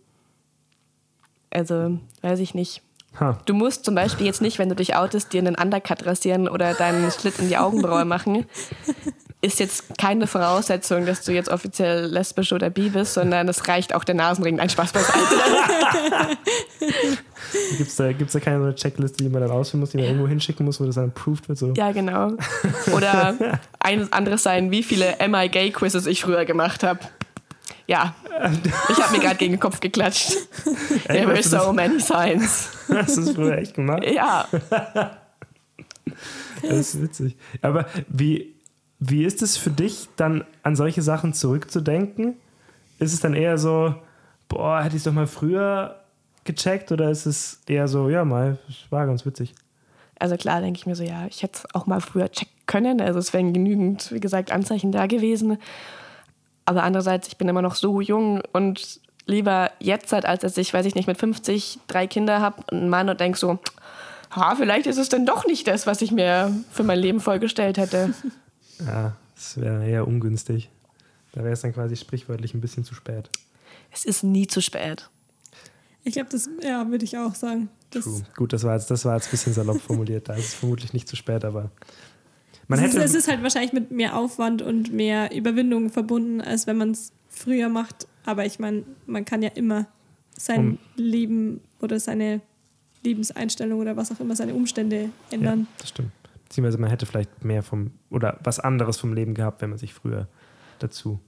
Also, weiß ich nicht.
Ha.
Du musst zum Beispiel jetzt nicht, wenn du dich outest, dir einen Undercut rasieren oder deinen Schlitt in die Augenbraue machen. Ist jetzt keine Voraussetzung, dass du jetzt offiziell lesbisch oder bi bist, sondern es reicht auch der Nasenring. Ein Spaß beiseite.
Gibt es da, gibt's da keine so eine Checkliste, die man dann ausfüllen muss, die man irgendwo hinschicken muss, wo das dann approved wird? So?
Ja, genau. Oder ein anderes sein, wie viele Am I Gay Quizzes ich früher gemacht habe. Ja, ich habe mir gerade gegen den Kopf geklatscht.
Ey,
There were so many signs.
hast du das früher echt gemacht?
Ja,
Das ist witzig. Aber wie, wie ist es für dich, dann an solche Sachen zurückzudenken? Ist es dann eher so, boah, hätte ich es doch mal früher gecheckt? Oder ist es eher so, ja, mal, es war ganz witzig?
also klar denke ich mir so, ja, ich hätte es auch mal früher checken können. Also es wären genügend, wie gesagt, Anzeichen da gewesen. Aber andererseits, ich bin immer noch so jung und lieber jetzt, halt, als dass ich, weiß ich nicht, mit 50 drei Kinder habe und einen Mann und denke so, ha, vielleicht ist es dann doch nicht das, was ich mir für mein Leben vorgestellt hätte.
Ja, das wäre eher ungünstig. Da wäre es dann quasi sprichwörtlich ein bisschen zu spät.
Es ist nie zu spät.
Ich glaube, das ja, würde ich auch sagen. Das,
True. Gut, das war, jetzt, das war jetzt ein bisschen salopp formuliert. Da ist es vermutlich nicht zu spät, aber man
es, ist,
hätte.
es ist halt wahrscheinlich mit mehr Aufwand und mehr Überwindung verbunden, als wenn man es früher macht. Aber ich meine, man kann ja immer sein
Um-
Leben oder seine Lebenseinstellung oder was auch immer, seine Umstände
ja,
ändern.
das stimmt. Beziehungsweise man hätte vielleicht mehr vom oder was anderes vom Leben gehabt, wenn man sich früher dazu.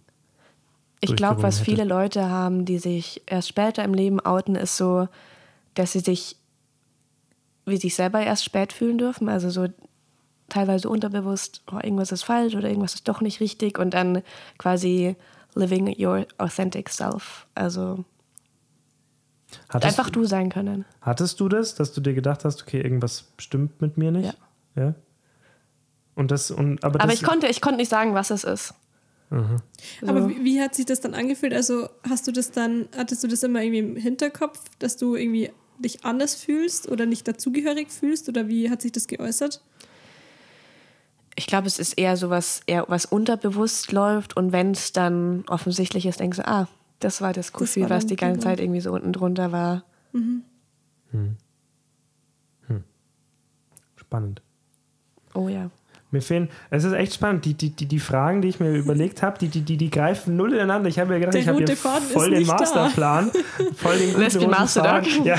Ich glaube, was
durchgerungen
viele Leute haben, die sich erst später im Leben outen, ist so, dass sie sich wie sich selber erst spät fühlen dürfen. Also so teilweise unterbewusst, oh, irgendwas ist falsch oder irgendwas ist doch nicht richtig und dann quasi living your authentic self. Also
Hattest,
einfach du sein können.
Hattest du das, dass du dir gedacht hast, okay, irgendwas stimmt mit mir nicht? Ja. Und das und aber,
Aber
das,
ich konnte, ich konnte nicht sagen, was es ist. So.
Aber wie, wie hat sich das dann angefühlt? Also hast du das dann, hattest du das immer irgendwie im Hinterkopf, dass du irgendwie dich anders fühlst oder nicht dazugehörig fühlst? Oder wie hat sich das geäußert?
Ich glaube, es ist eher so was, eher was unterbewusst läuft und wenn es dann offensichtlich ist, denkst du, ah, Das war das
Das
Gefühl,
war
was die ganze
drüber.
Zeit irgendwie so unten drunter war.
Spannend.
Oh ja.
Mir fehlen, es ist echt spannend, die, die, die, die Fragen, die ich mir überlegt habe, die, die, die, die greifen null ineinander. Ich habe mir gedacht,
Der
ich habe hier voll den. Masterplan, voll den guten roten Faden. Ja,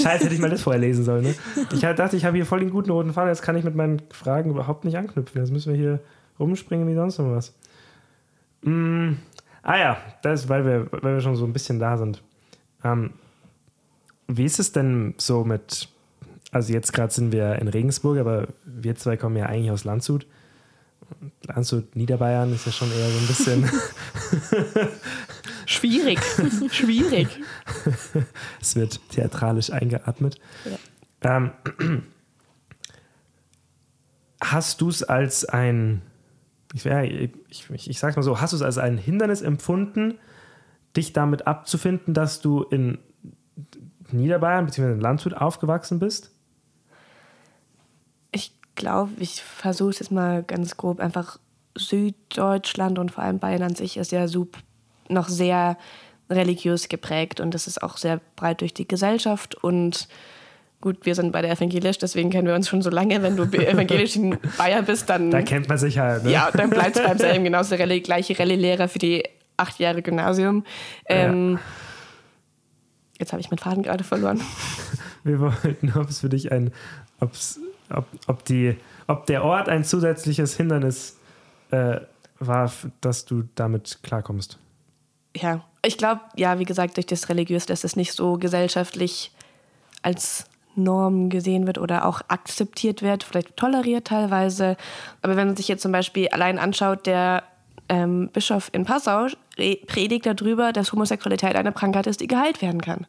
scheiße, hätte ich mal das vorher lesen sollen. Ne? Ich dachte, ich habe hier voll den guten roten Faden, jetzt kann ich mit meinen Fragen überhaupt nicht anknüpfen. Jetzt müssen wir hier rumspringen wie sonst noch was. Mm, ah ja, das ist, weil wir, weil wir schon so ein bisschen da sind. Ähm, wie ist es denn so mit, also jetzt gerade sind wir in Regensburg, aber wir zwei kommen ja eigentlich aus Landshut. Landshut, Niederbayern ist ja schon eher so ein bisschen,
Schwierig. Schwierig.
es wird theatralisch eingeatmet. Ähm, hast du es als ein, ich, ja, ich, ich, ich sag's mal so, hast du es als ein Hindernis empfunden, dich damit abzufinden, dass du in Niederbayern bzw. in Landshut aufgewachsen bist?
Ich glaube, ich versuche es jetzt mal ganz grob. Einfach Süddeutschland und vor allem Bayern an sich ist ja noch sehr religiös geprägt und das ist auch sehr breit durch die Gesellschaft. Und gut, wir sind beide evangelisch, deswegen kennen wir uns schon so lange. Wenn du evangelisch in Bayern bist, dann,
Da kennt man sich halt. Ne?
ja, dann bleibst du beim selben. Genauso Rallye, gleiche Rallye-Lehrer für die acht Jahre Gymnasium. Ähm, Jetzt habe ich meinen Faden gerade verloren.
Wir wollten, ob es für dich ein, ob's, ob, ob, die, ob der Ort ein zusätzliches Hindernis äh, war, dass du damit klarkommst.
ja, ich glaube, ja, wie gesagt, durch das Religiös, dass es nicht so gesellschaftlich als Norm gesehen wird oder auch akzeptiert wird, vielleicht toleriert teilweise. Aber wenn man sich jetzt zum Beispiel allein anschaut, der ähm, Bischof in Passau re- predigt darüber, dass Homosexualität eine Krankheit ist, die geheilt werden kann.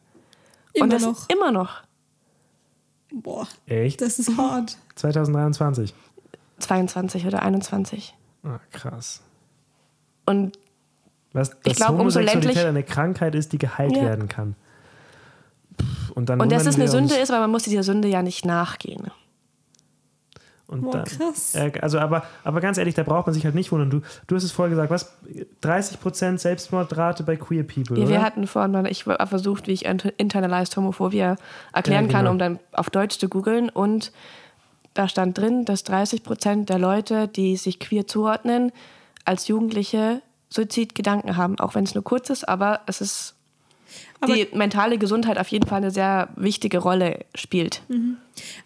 Immer
Und das
noch.
immer noch.
Boah,
Echt?
das ist hart.
2023.
22 oder 21.
Ah, krass.
Und
Was, dass
glaub, umso
Homosexualität
ländlich-
eine Krankheit ist, die geheilt
Ja.
werden kann. Und, dann
Und dass es eine Sünde ist, weil man muss dieser Sünde ja nicht nachgehen.
Und
Boah,
dann,
krass.
Äh, also, aber, aber ganz ehrlich, da braucht man sich halt nicht wundern. Du, du hast es vorher gesagt, was? 30% Selbstmordrate bei Queer People,
Ja, wir hatten vorhin mal, ich habe versucht, wie ich inter- internalized Homophobie erklären
Ja,
kann,
genau.
um dann auf Deutsch zu googeln. Und da stand drin, dass 30 Prozent der Leute, die sich queer zuordnen, als Jugendliche Suizidgedanken haben. Auch wenn es nur kurz ist, aber es ist
Aber-
die mentale Gesundheit auf jeden Fall eine sehr wichtige Rolle spielt.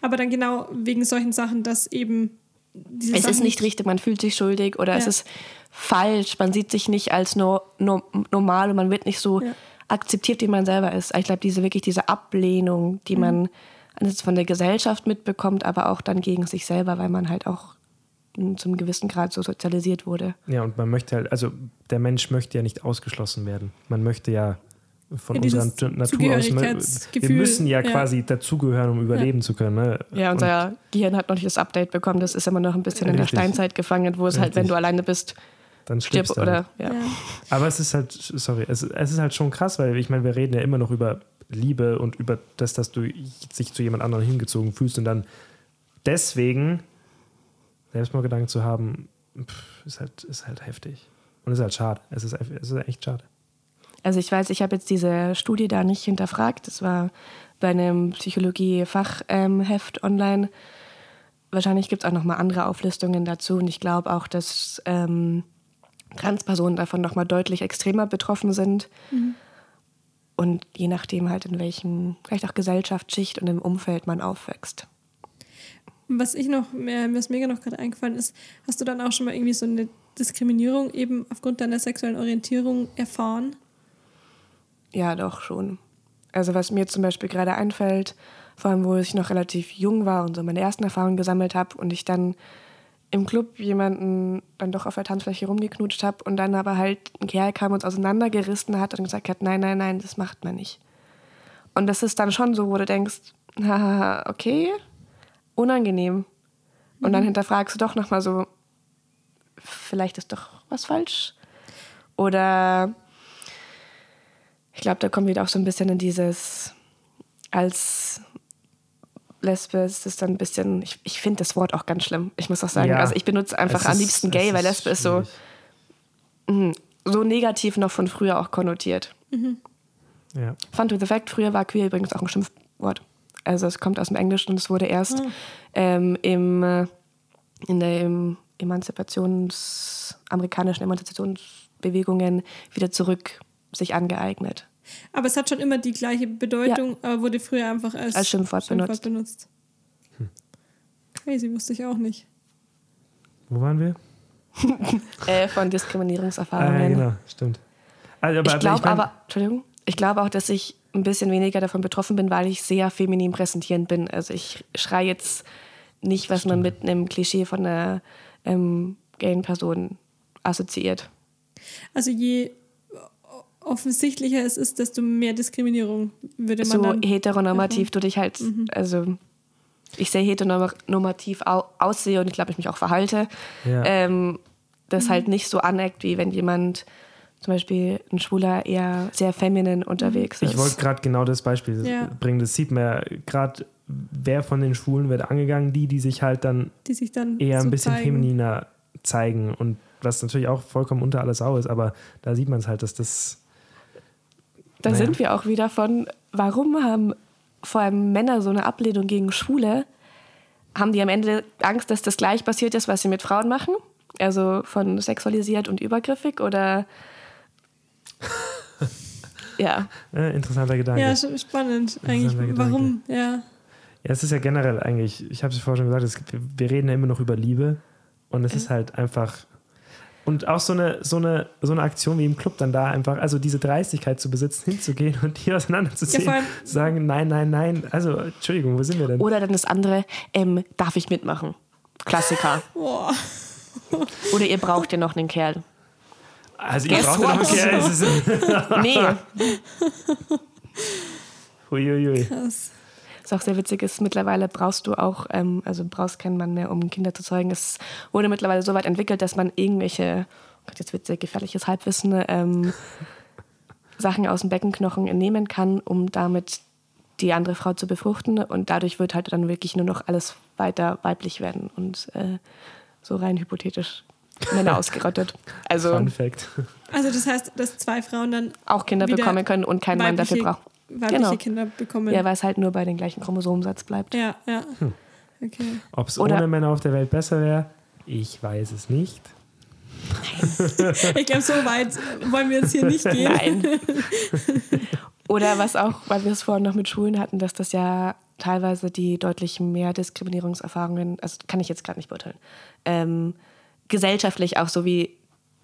Aber dann genau wegen solchen Sachen, dass eben diese
Es
Sachen
ist nicht richtig, man fühlt sich schuldig oder es
Ja.
ist falsch, man sieht sich nicht als no, no, normal und man wird nicht so
Ja.
akzeptiert, wie man selber ist. Ich glaube, diese wirklich diese Ablehnung, die
Mhm.
man von der Gesellschaft mitbekommt, aber auch dann gegen sich selber, weil man halt auch zum gewissen Grad so sozialisiert wurde.
Ja, und man möchte halt, also der Mensch möchte ja nicht ausgeschlossen werden. Man möchte ja von
Ja,
unserer Natur aus. Wir müssen ja,
ja.
quasi dazugehören, um überleben zu können. Ne?
Ja, unser Gehirn hat noch nicht das Update bekommen, das ist immer noch ein bisschen in der
Richtig.
Steinzeit gefangen, wo es halt, wenn
Richtig.
du alleine bist,
Und dann
stirb
stirbst du
oder ja.
Ja.
Aber es ist halt, sorry, es, es ist halt schon krass, weil ich meine, wir reden ja immer noch über Liebe und über das, dass du sich zu jemand anderem hingezogen fühlst und dann deswegen Selbstmordgedanken zu haben, pff, ist halt, ist halt heftig. Und ist halt schade. Es ist, es ist echt schade.
Also ich weiß, ich habe jetzt diese Studie da nicht hinterfragt. Das war bei einem Psychologie-Fachheft online. Wahrscheinlich gibt es auch noch mal andere Auflistungen dazu. Und ich glaube auch, dass ähm, Transpersonen davon noch mal deutlich extremer betroffen sind. Und je nachdem halt in welchem, vielleicht auch Gesellschaftsschicht und im Umfeld man aufwächst.
Was ich noch, mir mir noch gerade eingefallen ist, hast du dann auch schon mal irgendwie so eine Diskriminierung eben aufgrund deiner sexuellen Orientierung erfahren?
Ja, doch schon. Also was mir zum Beispiel gerade einfällt, vor allem wo ich noch relativ jung war und so meine ersten Erfahrungen gesammelt habe und ich dann im Club jemanden dann doch auf der Tanzfläche rumgeknutscht habe und dann aber halt ein Kerl kam und uns auseinandergerissen hat und gesagt hat, nein, nein, nein, das macht man nicht. Und das ist dann schon so, wo du denkst, haha, okay, unangenehm. Und dann hinterfragst du doch nochmal so, vielleicht ist doch was falsch. Oder ich glaube, da kommen wir auch so ein bisschen in dieses, als Lesbe ist es dann ein bisschen, ich, ich finde das Wort auch ganz schlimm. Ich muss auch sagen,
Ja.
also ich benutze einfach am
ist-
liebsten gay, weil Lesbe ist so,
schwierig.
so negativ noch von früher auch konnotiert.
Ja.
Fun to the fact, früher war queer übrigens auch ein Schimpfwort. Also es kommt aus dem Englischen und es wurde erst
Ah.
ähm, im, äh, in der im Emanzipations, amerikanischen Emanzipationsbewegungen wieder zurück sich angeeignet.
Aber es hat schon immer die gleiche Bedeutung, aber wurde früher einfach als,
Als Schimpfwort benutzt.
benutzt. Crazy, wusste ich auch nicht.
Wo waren wir?
Äh, von
Ah,
Diskriminierungserfahrungen.
ja, genau, stimmt. Also, aber,
Ich glaube
ich mein-
aber, Entschuldigung, ich glaube auch, dass ich ein bisschen weniger davon betroffen bin, weil ich sehr feminin präsentierend bin. Also ich schreie jetzt nicht, was man mit einem Klischee von einer ähm, gayen Person assoziiert.
Also je offensichtlicher es ist, desto mehr Diskriminierung würde man
So
dann.
heteronormativ du dich halt, also ich sehr heteronormativ au aussehe und ich glaube, ich mich auch verhalte.
Ja.
Ähm, das halt nicht so aneckt, wie wenn jemand zum Beispiel ein Schwuler eher sehr feminin unterwegs ist.
Ich wollte gerade genau das Beispiel
Ja.
bringen. Das sieht man ja gerade, wer von den Schwulen wird angegangen, die, die sich halt dann
die sich dann
eher
so
ein bisschen
zeigen.
femininer zeigen und was natürlich auch vollkommen unter aller Sau ist, aber da sieht man es halt, dass das
Da
Naja.
sind wir auch wieder von, warum haben vor allem Männer so eine Ablehnung gegen Schwule? Haben die am Ende Angst, dass das gleich passiert ist, was sie mit Frauen machen? Also von sexualisiert und übergriffig oder ja,
äh, interessanter Gedanke.
Ja,
Ja,
spannend eigentlich. Warum? Ja.
es ist ja generell eigentlich, ich habe es vorher schon gesagt, es, wir reden ja immer noch über Liebe und es ist halt einfach und auch so eine, so, eine, so eine Aktion wie im Club dann da einfach, also diese Dreistigkeit zu besitzen, hinzugehen und die auseinanderzuziehen,
Ja,
sagen, nein, nein, nein, also Entschuldigung, wo sind wir denn?
oder dann das andere, ähm, darf ich mitmachen? Klassiker.
Boah.
Oder ihr braucht ja noch einen Kerl.
Also ihr
Guess
braucht ja noch es ist,
Nee,
Uiuiui.
Krass.
Was auch sehr witzig ist, mittlerweile brauchst du auch, ähm, also brauchst keinen Mann mehr, um Kinder zu zeugen. Es wurde mittlerweile so weit entwickelt, dass man irgendwelche, oh Gott, jetzt wird sehr gefährliches Halbwissen, ähm, Sachen aus dem Beckenknochen entnehmen kann, um damit die andere Frau zu befruchten. Und dadurch wird halt dann wirklich nur noch alles weiter weiblich werden und äh, so rein hypothetisch Männer ausgerottet. Also
Fun Fact.
Also das heißt, dass zwei Frauen dann
auch Kinder bekommen können und kein Mann dafür braucht.
Weibliche
Genau.
Kinder bekommen.
Ja, weil es halt nur bei den gleichen Chromosomensatz bleibt.
ja, ja.
Hm.
Okay.
Ob es
Oder-
ohne Männer auf der Welt besser wäre, ich weiß es nicht.
Ich glaube, so weit wollen wir jetzt hier nicht gehen.
Nein. Oder was auch, weil wir es vorhin noch mit Schulen hatten, dass das ja teilweise die deutlich mehr Diskriminierungserfahrungen, also kann ich jetzt gerade nicht beurteilen, ähm, gesellschaftlich auch so wie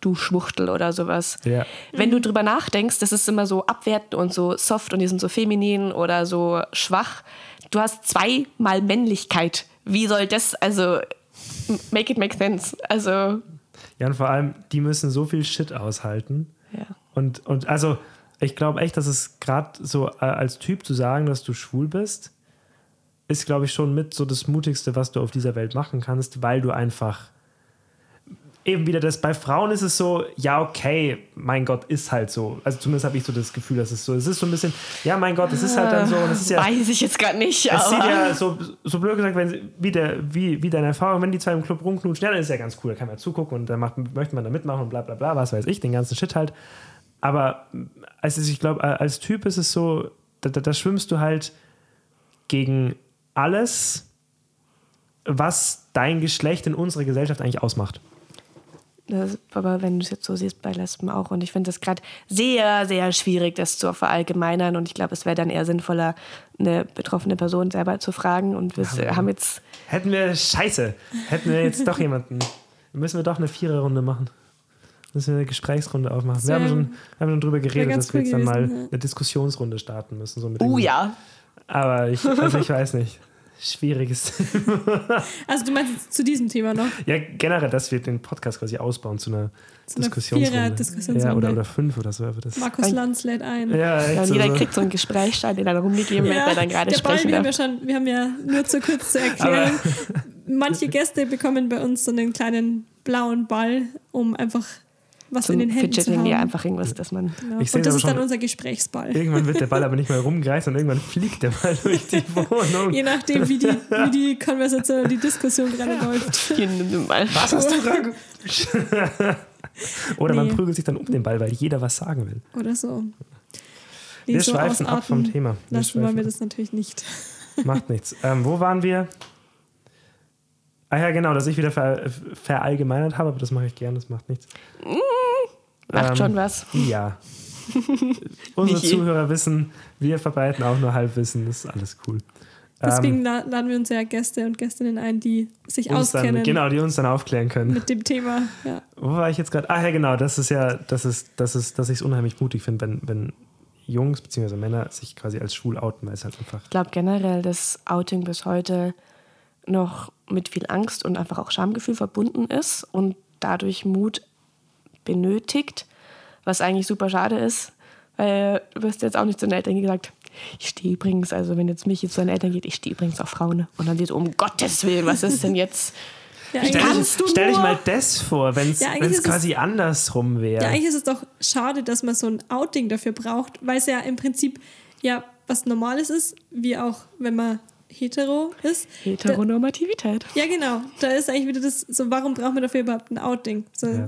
du Schwuchtel oder sowas.
Ja.
Wenn du drüber nachdenkst, das ist immer so abwertend und so soft und die sind so feminin oder so schwach. Du hast zweimal Männlichkeit. Wie soll das, also, make it make sense. Also,
Ja, und vor allem, die müssen so viel Shit aushalten.
ja.
Und, und also, ich glaube echt, dass es gerade so äh, als Typ zu sagen, dass du schwul bist, ist, glaube ich, schon mit so das Mutigste, was du auf dieser Welt machen kannst, weil du einfach eben wieder das, bei Frauen ist es so, ja, okay, mein Gott, ist halt so. Also zumindest habe ich so das Gefühl, dass es so ist. Es ist so ein bisschen, ja, mein Gott, es ist halt dann so. Und ist ja,
Weiß ich jetzt gerade nicht,
es sieht ja so, so blöd gesagt, wenn, wie, der, wie, wie deine Erfahrung, wenn die zwei im Club rumknutschen, ja, dann ist ja ganz cool, da kann man zugucken und dann macht, möchte man da mitmachen und bla bla bla, was weiß ich, den ganzen Shit halt. Aber also ich glaube, als Typ ist es so, da, da, da schwimmst du halt gegen alles, was dein Geschlecht in unserer Gesellschaft eigentlich ausmacht.
Das, aber wenn du es jetzt so siehst bei Lesben auch. Und ich finde es gerade sehr, sehr schwierig, das zu verallgemeinern. Und ich glaube, es wäre dann eher sinnvoller, eine betroffene Person selber zu fragen. Und wir
Ja,
haben jetzt.
Hätten wir, scheiße, hätten wir jetzt doch jemanden, müssen wir doch eine Viererrunde machen. Müssen wir eine Gesprächsrunde aufmachen. Wir haben, schon, wir haben schon drüber geredet, dass wir jetzt dann mal eine Diskussionsrunde starten müssen. So mit
Oh ja.
Aber ich, also ich weiß nicht. Schwieriges.
Also du meinst zu diesem Thema noch?
ja, generell, dass wir den Podcast quasi ausbauen zu einer
Zu einer
Diskussionsrunde. Ja, oder, oder fünf oder so. Das,
Markus Lanz lädt ein.
ja,
Ja, und jeder
so.
kriegt so einen Gesprächsstein, den dann rumgegeben wird, der dann gerade
der Ball,
sprechen
wir ja schon, wir haben ja nur zu kurz zu erklären. Manche Gäste bekommen bei uns so einen kleinen blauen Ball, um einfach was in den Händen zu
Fidgeting,
haben.
ja, einfach irgendwas, dass man.
Genau.
Ich
Und das ist dann
schon-
unser Gesprächsball.
Irgendwann wird der Ball aber nicht mehr rumgereicht, sondern irgendwann fliegt der Ball durch die Wohnung.
Je nachdem, wie die, wie die Konversation, die Diskussion gerade läuft.
Hier, nimm mal.
Was hast du da? Oder man
Nee.
prügelt sich dann um den Ball, weil jeder was sagen will.
Oder so. Nee,
wir
so
schweifen ab vom Thema. Wir
Lassen wollen wir das natürlich nicht.
Macht nichts. Ähm, wo waren wir? Ah ja, genau, dass ich wieder ver verallgemeinert habe, aber das mache ich gern, das macht nichts.
Macht
Ähm,
schon was.
Ja. Unsere. Zuhörer wissen, wir verbreiten auch nur Halbwissen, das ist alles cool.
Deswegen
Ähm,
la- laden wir uns ja Gäste und Gästinnen ein, die sich
uns dann,
auskennen
genau, die uns dann aufklären können.
mit dem Thema. Ja.
Wo war ich jetzt gerade? Ah ja, genau, das ist ja, das ist, das ist, dass ich es unheimlich mutig finde, wenn, wenn Jungs bzw. Männer sich quasi als schwul outen, weil es halt einfach.
Ich glaube generell, dass Outing bis heute noch mit viel Angst und einfach auch Schamgefühl verbunden ist und dadurch Mut benötigt, was eigentlich super schade ist, weil du wirst jetzt auch nicht zu den Eltern gesagt, ich stehe übrigens, also wenn jetzt mich jetzt zu den Eltern geht, ich stehe übrigens auf Frauen. Und dann wird um Gottes Willen, was ist denn jetzt?
Ja,
Stell,
kannst du
stell dich mal das vor, wenn es
Ja, es-
quasi andersrum wäre.
ja, eigentlich ist es doch schade, dass man so ein Outing dafür braucht, weil es ja im Prinzip ja was Normales ist, wie auch wenn man hetero ist.
Heteronormativität.
Ja, genau. Da ist eigentlich wieder das, so warum braucht man dafür überhaupt ein Outing? So,
Ja.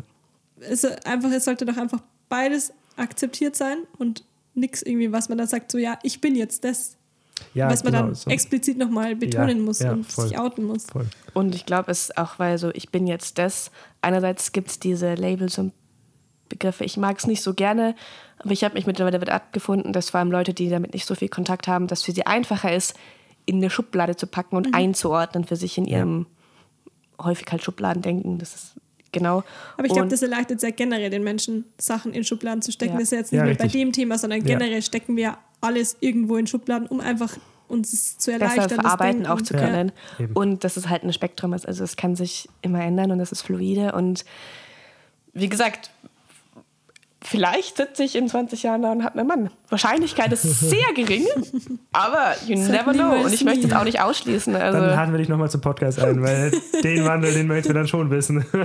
Es, einfach, es sollte doch einfach beides akzeptiert sein und nichts irgendwie, was man dann sagt, so ja, ich bin jetzt das,
ja,
was man
genau,
dann
so-
explizit nochmal betonen
Ja,
muss
ja,
und
voll.
sich outen muss.
Voll.
Und ich glaube, es auch, weil so, ich bin jetzt das. Einerseits gibt es diese Labels und Begriffe. Ich mag es nicht so gerne, aber ich habe mich mittlerweile damit abgefunden, dass vor allem Leute, die damit nicht so viel Kontakt haben, dass für sie einfacher ist, in eine Schublade zu packen
Mhm.
und einzuordnen für sich in ihrem häufig halt Schubladendenken. Das ist genau.
Aber ich glaube, das erleichtert sehr generell den Menschen, Sachen in Schubladen zu stecken.
Ja.
Das ist ja jetzt nicht
Ja,
nur bei dem Thema, sondern
Ja.
generell stecken wir alles irgendwo in Schubladen, um einfach uns es zu erleichtern.
besser verarbeiten auch zu
Ja.
können. Und dass es halt ein Spektrum ist. Also es kann sich immer ändern und es ist fluide. Und wie gesagt, vielleicht sitze ich in 20 Jahren da und habe einen Mann. Wahrscheinlichkeit ist sehr gering, aber you never know. Und ich möchte es auch nicht ausschließen.
Dann
Also
laden wir dich nochmal zum Podcast ein, weil den Wandel, den möchten wir dann schon wissen.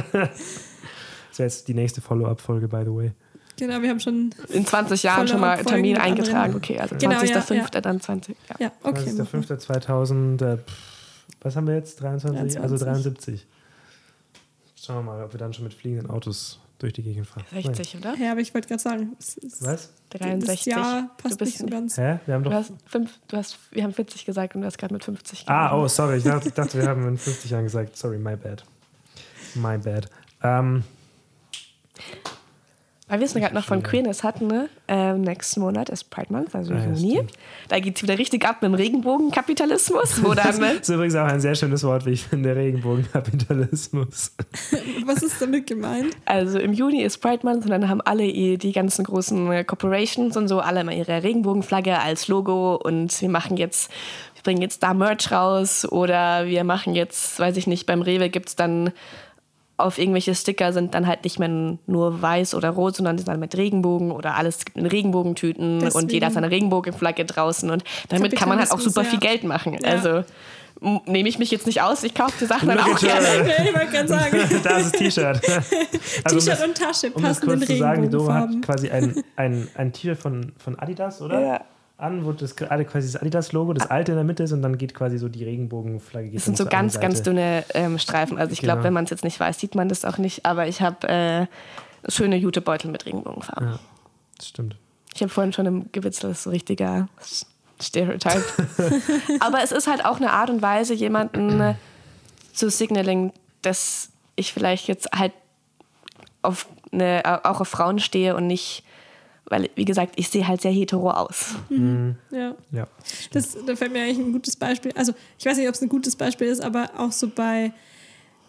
Das wäre jetzt die nächste Follow-up-Folge, by the way.
Genau, wir haben schon.
in 20 Jahren schon mal Termin eingetragen. Okay, also
Genau,
20.05.
ja, ja.
dann 20. Ja.
Ja, okay.
Das ist der 5.2000. Äh, was haben wir jetzt? 23? Also
23.
73. Schauen wir mal, ob wir dann schon mit fliegenden Autos durch die Gegend fahren.
60, oder?
Ja, aber ich wollte gerade sagen, es ist,
Nein. Was?
63.
das Jahr
Du
passt
bist
nicht so ganz.
Hä? Wir haben
Du
doch.
hast, fünf, du hast, wir haben 40 gesagt und du hast gerade mit 50
Ah, oh, sorry. Ich dachte, ich dachte, wir haben in 50 Jahren gesagt. Sorry, my bad. My bad. Ähm,
Weil wir es gerade noch von Queerness hatten, ne? ähm, nächsten Monat ist Pride Month, also
ja,
Juni.
stimmt.
da geht es wieder richtig ab mit dem Regenbogenkapitalismus, wo dann ne?
das ist übrigens auch ein sehr schönes Wort, wie ich finde, Regenbogenkapitalismus.
Was ist damit gemeint?
Also im Juni ist Pride Month und dann haben alle die ganzen großen äh, Corporations und so alle mal ihre Regenbogenflagge als Logo und wir machen jetzt, wir bringen jetzt da Merch raus oder wir machen jetzt, weiß ich nicht, beim Rewe gibt es dann auf irgendwelche Sticker sind dann halt nicht mehr nur weiß oder rot, sondern sind dann mit Regenbogen oder alles gibt in Regenbogentüten und
Deswegen-
jeder hat seine Regenbogenflagge draußen und damit kann man halt auch super
ja.
viel Geld machen.
Ja.
Also nehme ich mich jetzt nicht aus, ich kaufe die Sachen dann auch gerne.
Ja, ich wollte gerade sagen.
da ist das T-Shirt. Also, um
T-Shirt
das-
und Tasche
um das
passen in
kurz zu sagen, die Doro hat
Regenbogenfarben.
quasi ein, ein, ein T-Shirt von, von Adidas, oder?
Ja.
An, wo das gerade quasi das Adidas-Logo, das alte in der Mitte ist und dann geht quasi so die Regenbogenflagge. geht
Das sind so ganz, ganz dünne ähm, Streifen. Also ich glaube,
Genau.
wenn man es jetzt nicht weiß, sieht man das auch nicht. Aber ich habe äh, schöne Jutebeutel mit Regenbogenfarben.
Ja, das stimmt.
Ich habe vorhin schon im gewitzelt, das ist so richtiger Stereotype. aber es ist halt auch eine Art und Weise, jemanden äh, zu signaling, dass ich vielleicht jetzt halt auf eine, auch auf Frauen stehe und nicht, weil, wie gesagt, ich sehe halt sehr hetero aus.
Ja.
Ja.
Das, da fällt mir eigentlich ein gutes Beispiel. Also, ich weiß nicht, ob es ein gutes Beispiel ist, aber auch so bei,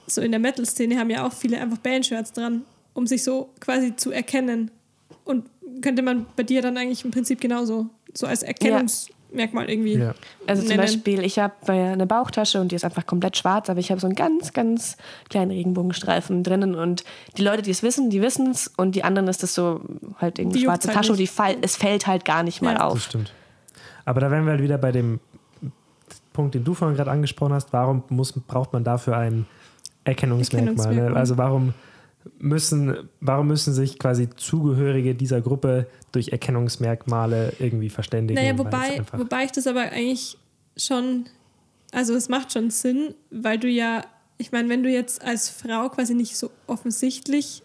so in der Metal-Szene haben ja auch viele einfach Bandshirts dran, um sich so quasi zu erkennen. Und könnte man bei dir dann eigentlich im Prinzip genauso, so als Erkennungsmerkmal irgendwie.
Ja.
Also zum
nennen.
Beispiel, ich habe eine Bauchtasche und die ist einfach komplett schwarz, aber ich habe so einen ganz, ganz kleinen Regenbogenstreifen drinnen und die Leute, die es wissen, die wissen es und die anderen ist das so halt irgendeine
Die
schwarze
halt
Tasche und die fall, es fällt halt gar nicht mal
Ja.
Das
auf.
stimmt. Aber da wären wir halt wieder bei dem Punkt, den du vorhin gerade angesprochen hast. Warum muss, braucht man dafür ein Erkennungsmerkmal? Ne?
Erkennungsmerkmal.
Also warum müssen, warum müssen sich quasi Zugehörige dieser Gruppe durch Erkennungsmerkmale irgendwie verständigen?
Naja, wobei, wobei ich das aber eigentlich schon, also es macht schon Sinn, weil du ja, ich meine, wenn du jetzt als Frau quasi nicht so offensichtlich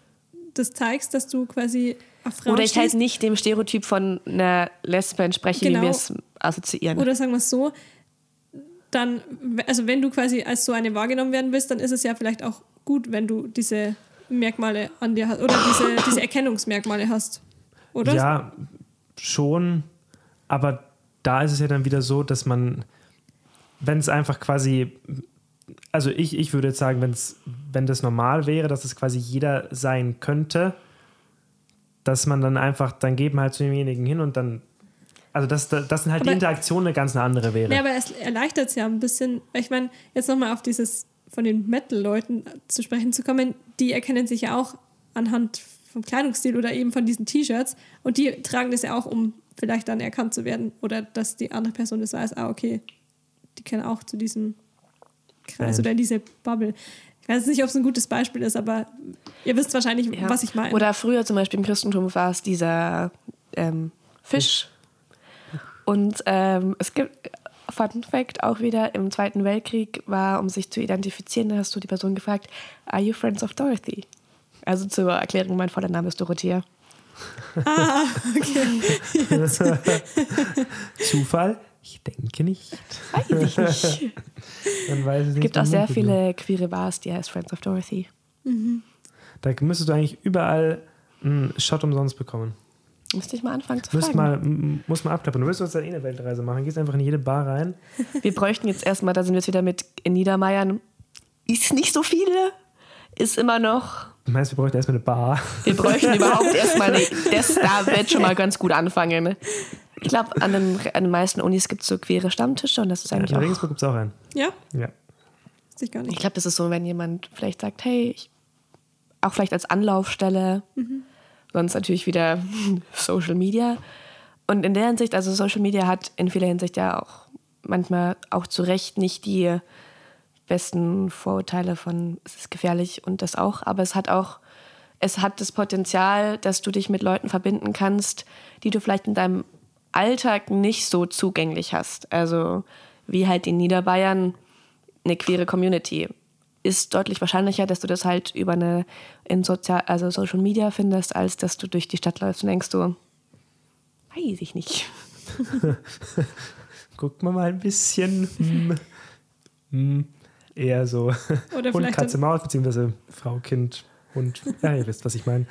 das zeigst, dass du quasi auf Frauen
Oder ich halt
stehst.
nicht dem Stereotyp von einer Lesbe entspreche, wie
Genau.
wir es assoziieren.
Oder sagen wir es so, dann, also wenn du quasi als so eine wahrgenommen werden willst, dann ist es ja vielleicht auch gut, wenn du diese Merkmale an dir hast oder diese, diese Erkennungsmerkmale hast. Oder?
Ja, schon. Aber da ist es ja dann wieder so, dass man, wenn es einfach quasi, also ich, ich würde jetzt sagen, wenn's, wenn das normal wäre, dass es quasi jeder sein könnte, dass man dann einfach, dann man halt zu demjenigen hin und dann, also dass, dass dann halt die
Aber-
Interaktion eine ganz eine andere wäre.
Nee, aber es erleichtert es ja ein bisschen. weil Ich meine, jetzt nochmal auf dieses von den Metal-Leuten zu sprechen zu kommen, die erkennen sich ja auch anhand vom Kleidungsstil oder eben von diesen T-Shirts und die tragen das ja auch, um vielleicht dann erkannt zu werden oder dass die andere Person das weiß, ah, okay, die kennen auch zu diesem Kreis oder in diese Bubble. Ich weiß nicht, ob es ein gutes Beispiel ist, aber ihr wisst wahrscheinlich,
Ja.
was ich meine.
Oder früher zum Beispiel im Christentum war es dieser ähm, Fisch. Und ähm, es gibt, Fun Fact, auch wieder im Zweiten Weltkrieg war, um sich zu identifizieren, da hast du die Person gefragt, are you friends of Dorothy? Also zur Erklärung, mein voller Name ist Dorothea.
ah, okay.
Zufall? Ich denke nicht.
Weiß ich nicht.
Weiß es
Es
nicht.
gibt auch sehr
nur.
viele queere Bars, die heißt Friends of Dorothy.
Da müsstest du eigentlich überall einen Shot umsonst bekommen.
Müsste ich mal anfangen zu
Muss
fragen.
mal, muss mal abklappern. Du willst uns dann eh eine Weltreise machen. Gehst einfach in jede Bar rein.
Wir bräuchten jetzt erstmal, da sind wir jetzt wieder mit in Niedermayern. Ist nicht so viele, ist immer noch.
Du meinst, wir bräuchten erstmal eine Bar.
Wir bräuchten überhaupt erstmal eine. Das da wird schon mal ganz gut anfangen. Ich glaube, an, den- an den meisten Unis gibt es so queere Stammtische und das ist
Ja, in
eigentlich auch.
Regensburg gibt es auch einen.
Ja,
Ja.
ich gar
Ich
nicht.
glaube, das ist so, wenn jemand vielleicht sagt, hey, ich, auch vielleicht als Anlaufstelle, sonst natürlich wieder Social Media. Und in der Hinsicht, also Social Media hat in vieler Hinsicht ja auch manchmal auch zu Recht nicht die besten Vorurteile von es ist gefährlich und das auch, aber es hat auch es hat das Potenzial, dass du dich mit Leuten verbinden kannst, die du vielleicht in deinem Alltag nicht so zugänglich hast. Also wie halt in Niederbayern eine queere Community ist deutlich wahrscheinlicher, dass du das halt über eine in Sozial also Social Media findest, als dass du durch die Stadt läufst und denkst du, weiß ich nicht.
Guckt man mal ein bisschen. Hm, hm, eher so
Oder
Hund, Katze, Maus, beziehungsweise Frau, Kind, Hund. Ja, ihr wisst, was ich meine.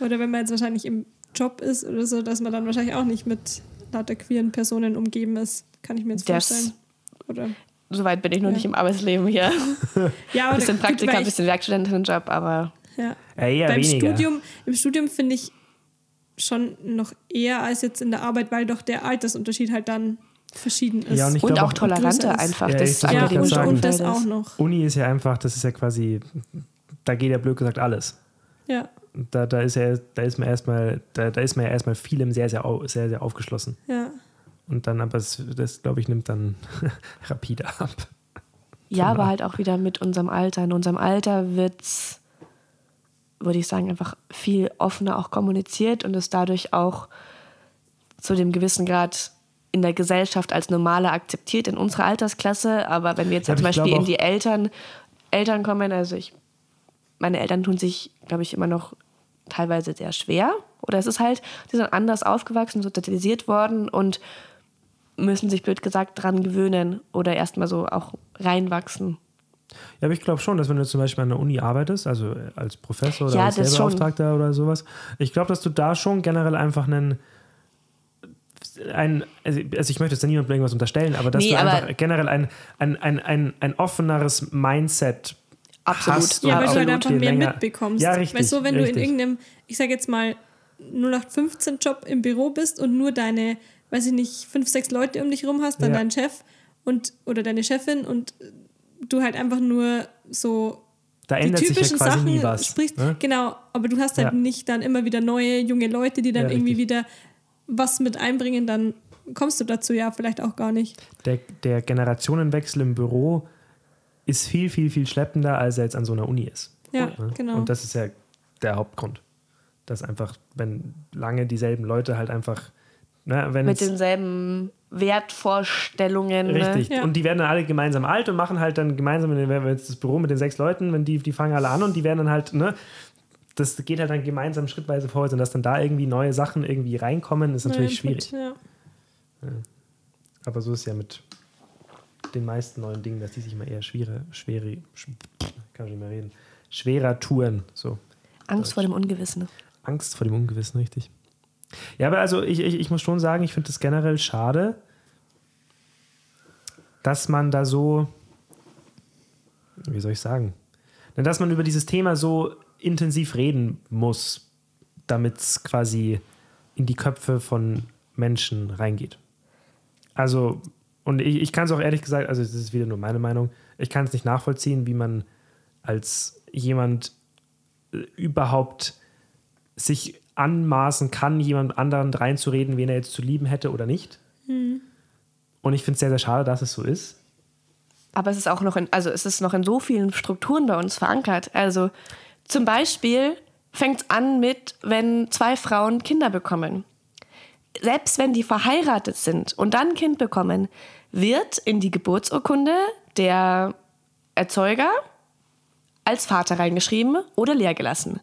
oder wenn man jetzt wahrscheinlich im Job ist oder so, dass man dann wahrscheinlich auch nicht mit lauter queeren Personen umgeben ist. Kann ich mir jetzt
Das-
vorstellen. Oder
Soweit bin ich noch
Ja.
nicht im Arbeitsleben hier.
ja, oder
bisschen Praktika,
ich-
bisschen Werkstudentenjob, aber
Ja.
Ja, eher
Beim
weniger.
Studium, im Studium finde ich schon noch eher als jetzt in der Arbeit, weil doch der Altersunterschied halt dann verschieden ist.
Ja, und ich
und auch
auch-
toleranter
ist.
einfach.
Ja,
das
wollte
ja, und,
sagen.
und das
ist.
auch noch.
Uni ist ja einfach, das ist ja quasi, da geht ja blöd gesagt alles.
Ja,
Da, da, ist ja, da ist man erstmal, da, da ist man ja erstmal vielem sehr, sehr, sehr, sehr aufgeschlossen.
ja.
Und dann, aber das, das glaube ich, nimmt dann rapide ab.
Ja, aber halt auch wieder mit unserem Alter. In unserem Alter wird's, würde ich sagen, einfach viel offener auch kommuniziert und ist dadurch auch zu dem gewissen Grad in der Gesellschaft als normaler akzeptiert in unserer Altersklasse. Aber wenn wir jetzt
Ja,
zum Beispiel in die Eltern, Eltern kommen, also ich, meine Eltern tun sich, glaube ich, immer noch teilweise sehr schwer. Oder es ist halt, die sind anders aufgewachsen, sozialisiert worden und müssen sich blöd gesagt dran gewöhnen oder erstmal so auch reinwachsen.
Ja, aber ich glaube schon, dass wenn du zum Beispiel an der Uni arbeitest, also als Professor oder
Ja,
als. Lehrbeauftragter oder sowas, ich glaube, dass du da schon generell einfach einen ein, also ich möchte jetzt da niemandem irgendwas unterstellen, aber dass
Nee,
du
aber-
einfach generell ein, ein, ein, ein, ein offeneres Mindset
Absolut.
hast.
Ja, weil du
auch
halt einfach
viel
mehr
länger-
mitbekommst.
Ja, richtig.
Weil so, wenn
richtig.
du in irgendeinem, ich sage jetzt mal, 0815-Job im Büro bist und nur deine, weiß ich nicht, fünf, sechs Leute um dich rum hast, dann
Ja.
dein Chef und oder deine Chefin und du halt einfach nur so
da
die
ja
typischen
quasi
Sachen
was.
sprichst.
ne?
Genau, aber du hast halt
Ja.
nicht dann immer wieder neue junge Leute, die dann
Ja,
irgendwie
richtig.
wieder was mit einbringen, dann kommst du dazu ja vielleicht auch gar nicht.
Der, der Generationenwechsel im Büro ist viel, viel, viel schleppender, als er jetzt an so einer Uni ist.
Ja,
Ne?
genau.
Und das ist ja der Hauptgrund. Dass einfach, wenn lange dieselben Leute halt einfach, ne, wenn
Mit denselben Wertvorstellungen.
Richtig.
Ja.
Und die werden dann alle gemeinsam alt und machen halt dann gemeinsam, wenn wenn jetzt das Büro mit den sechs Leuten, wenn die, die fangen alle an und die werden dann halt, ne, das geht halt dann gemeinsam schrittweise vorwärts und dass dann da irgendwie neue Sachen irgendwie reinkommen, ist natürlich
Input,
schwierig.
Ja.
Aber so ist es ja mit den meisten neuen Dingen, dass die sich immer eher schwerer, schwere, sch kann ich nicht mehr reden, schwerer touren. So.
Angst vor dem Ungewissen.
Angst vor dem Ungewissen, richtig. Ja, aber also ich, ich, ich muss schon sagen, ich finde es generell schade, dass man da so, wie soll ich sagen, dass man über dieses Thema so intensiv reden muss, damit es quasi in die Köpfe von Menschen reingeht. Also, und ich, ich kann es auch ehrlich gesagt, also das ist wieder nur meine Meinung, ich kann es nicht nachvollziehen, wie man als jemand äh, überhaupt sich anmaßen kann, jemand anderen reinzureden, wen er jetzt zu lieben hätte oder nicht. Und ich finde es sehr, sehr schade, dass es so ist.
Aber es ist auch noch in, also es ist noch in so vielen Strukturen bei uns verankert. Also zum Beispiel fängt es an mit, wenn zwei Frauen Kinder bekommen. Selbst wenn die verheiratet sind und dann ein Kind bekommen, wird in die Geburtsurkunde der Erzeuger als Vater reingeschrieben oder leer gelassen.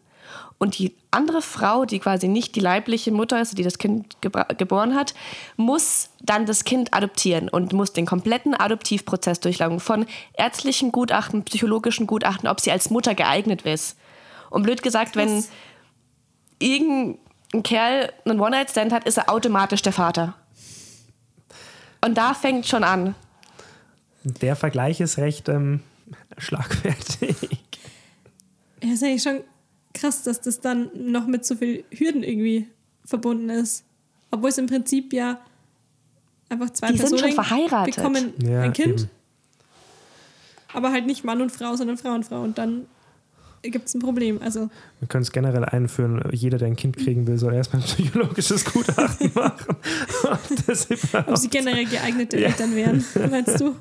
Und die andere Frau, die quasi nicht die leibliche Mutter ist, die das Kind geboren hat, muss dann das Kind adoptieren und muss den kompletten Adoptivprozess durchlaufen. Von ärztlichen Gutachten, psychologischen Gutachten, ob sie als Mutter geeignet ist. Und blöd gesagt, wenn irgendein Kerl einen One-Night-Stand hat, ist er automatisch der Vater. Und da fängt schon an.
Der Vergleich ist recht ähm, schlagfertig.
Ja, ist eigentlich schon krass, dass das dann noch mit so viel Hürden irgendwie verbunden ist. Obwohl es im Prinzip ja einfach zwei
Die sind
Personen
schon verheiratet.
bekommen
Ja,
ein Kind,
eben.
aber halt nicht Mann und Frau, sondern Frau und Frau. Und dann gibt es ein Problem. Also
Wir können es generell einführen, jeder, der ein Kind kriegen will, soll erstmal ein psychologisches Gutachten machen. Ob das
ob
überhaupt
sie generell geeignete
Ja.
Eltern wären, meinst du?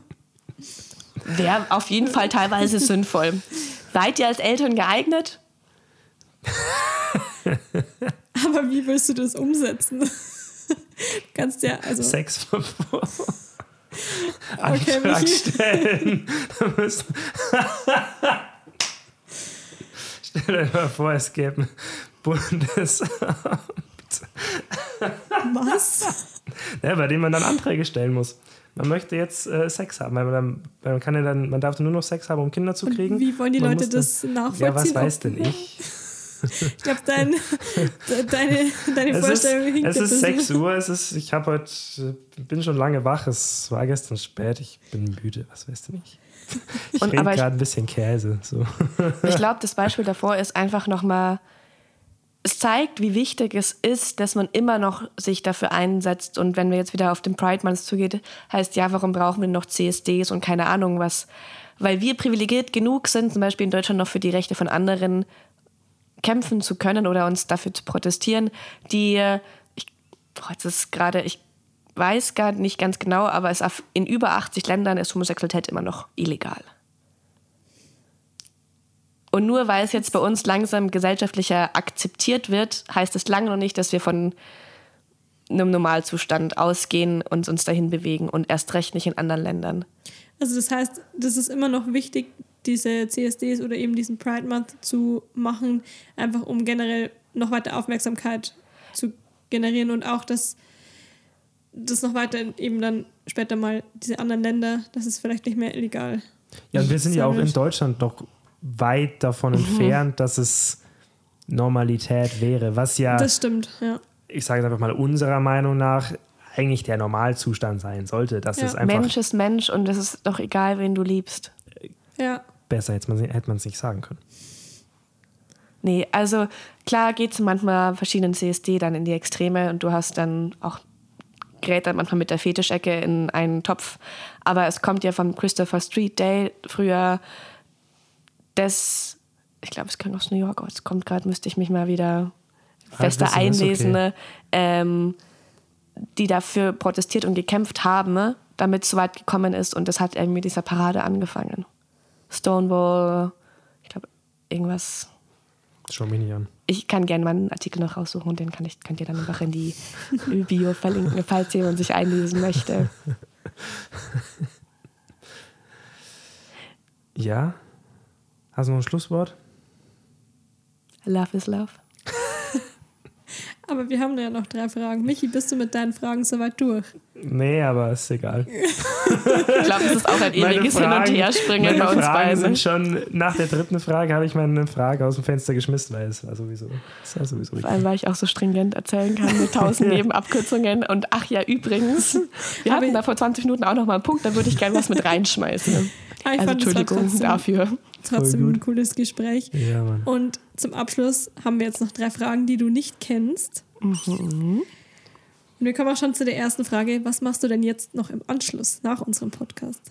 Wäre auf jeden Fall teilweise sinnvoll. Seid ihr als Eltern geeignet?
Aber wie willst du das umsetzen? Du kannst ja, also.
Sex vor
Okay,
stellen. Stell dir mal vor, es gäbe ein Bundesamt,
Was?
ja, bei dem man dann Anträge stellen muss. Man möchte jetzt äh, Sex haben, weil man, man kann ja dann, man darf nur noch Sex haben, um Kinder zu kriegen.
Wie wollen die
Man
Leute das nachvollziehen?
Ja, was weiß denn ich?
Ich glaube, dein, de- deine, deine
Es ist,
Vorstellung hinkt
es ist
bisschen.
6 Uhr, es ist, ich habe heute, bin schon lange wach, es war gestern spät, ich bin müde, was weißt du nicht. Ich
Und-
rede gerade ein bisschen Käse. So.
Ich glaube, das Beispiel davor ist einfach nochmal, es zeigt, wie wichtig es ist, dass man immer noch sich dafür einsetzt. Und wenn wir jetzt wieder auf den Pride Month zugeht, heißt ja, warum brauchen wir noch CSDs und keine Ahnung was? Weil wir privilegiert genug sind, zum Beispiel in Deutschland noch für die Rechte von anderen kämpfen zu können oder uns dafür zu protestieren, die, ich, oh, jetzt ist gerade, ich weiß gar nicht ganz genau, aber es in über 80 Ländern ist Homosexualität immer noch illegal. Und nur weil es jetzt bei uns langsam gesellschaftlicher akzeptiert wird, heißt es lange noch nicht, dass wir von einem Normalzustand ausgehen und uns dahin bewegen und erst recht nicht in anderen Ländern.
Also das heißt, das ist immer noch wichtig, diese CSDs oder eben diesen Pride Month zu machen, einfach um generell noch weiter Aufmerksamkeit zu generieren und auch, dass das noch weiter eben dann später mal diese anderen Länder, das ist vielleicht nicht mehr illegal.
Ja, und wir sind ja auch in. Deutschland noch weit davon entfernt, dass es Normalität wäre, was ja,
Das stimmt, ja.
ich sage es einfach mal, unserer Meinung nach eigentlich der Normalzustand sein sollte. Dass
Ja.
es einfach
Mensch ist Mensch und es ist doch egal, wen du liebst.
Ja,
besser hätte man es nicht sagen können.
Nee, also klar geht es manchmal verschiedenen CSD dann in die Extreme und du hast dann auch gerät dann manchmal mit der Fetischecke in einen Topf. Aber es kommt ja vom Christopher Street Day früher das, ich glaube, es kommt aus New York, aber es kommt gerade, müsste ich mich mal wieder fester
wissen, ist
einlesen,
okay.
ne? ähm, die dafür protestiert und gekämpft haben, damit es so weit gekommen ist. Und das hat irgendwie mit dieser Parade angefangen. Stonewall, ich glaube, irgendwas
Schau mich nicht an.
ich kann gerne mal einen Artikel noch raussuchen und den kann ich, könnt ihr dann einfach in die Bio verlinken, falls jemand sich einlesen möchte.
Ja? Hast du noch ein Schlusswort?
Love is love.
Aber wir haben ja noch drei Fragen. Michi, bist du mit deinen Fragen soweit durch?
Nee, aber ist egal.
Ich glaube, es ist auch ein ewiges Hin- und Herspringen bei uns
Fragen
beiden.
sind schon, nach der dritten Frage habe ich meine Frage aus dem Fenster geschmissen, weil es war sowieso, es war sowieso
Vor allem, weil ich auch so stringent erzählen kann mit tausend Nebenabkürzungen. Und ach ja, übrigens, wir
Aber-
hatten da vor 20 Minuten auch noch mal einen Punkt, da würde ich gerne was mit reinschmeißen.
Ah, ich
Also
fand,
Entschuldigung
trotzdem,
dafür.
trotzdem ein cooles Gespräch.
Ja, Mann.
Und zum Abschluss haben wir jetzt noch drei Fragen, die du nicht kennst.
Mhm.
Und wir kommen auch schon zu der ersten Frage. Was machst du denn jetzt noch im Anschluss nach unserem Podcast?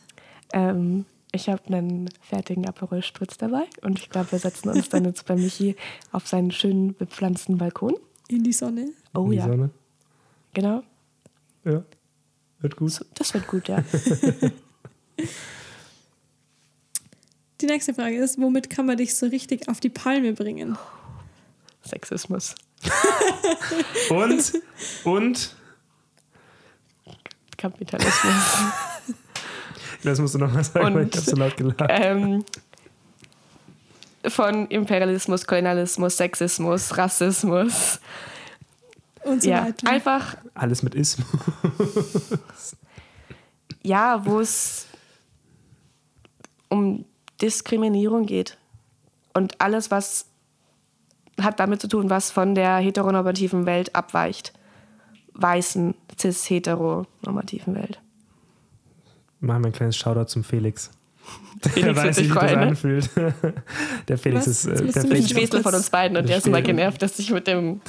Ähm, ich habe einen fertigen Aperol Spritz dabei und ich glaube, wir setzen uns dann jetzt bei Michi auf seinen schönen bepflanzten Balkon.
In die Sonne?
Oh
In die
ja,
Sonne.
genau.
Ja, wird gut.
Das wird gut, ja.
Die nächste Frage ist, womit kann man dich so richtig auf die Palme bringen?
Sexismus.
Und, und,
Kapitalismus.
das musst du nochmal sagen, weil
Und-
ich habe so laut gelacht.
ähm, von Imperialismus, Kolonialismus, Sexismus, Rassismus.
Und so
ja,
weiter.
einfach,
Alles mit Ism.
ja, wo es um Diskriminierung geht. Und alles, was hat damit zu tun, was von der heteronormativen Welt abweicht. Weißen, cis-heteronormativen Welt.
Machen wir ein kleines Shoutout zum Felix.
Felix
der weiß,
sich
wie
freuen, ne?
anfühlt. Der Felix
Was?
ist. Äh, der Felix,
Schwesel von uns beiden und
Der
der ist immer genervt, dass ich mit dem.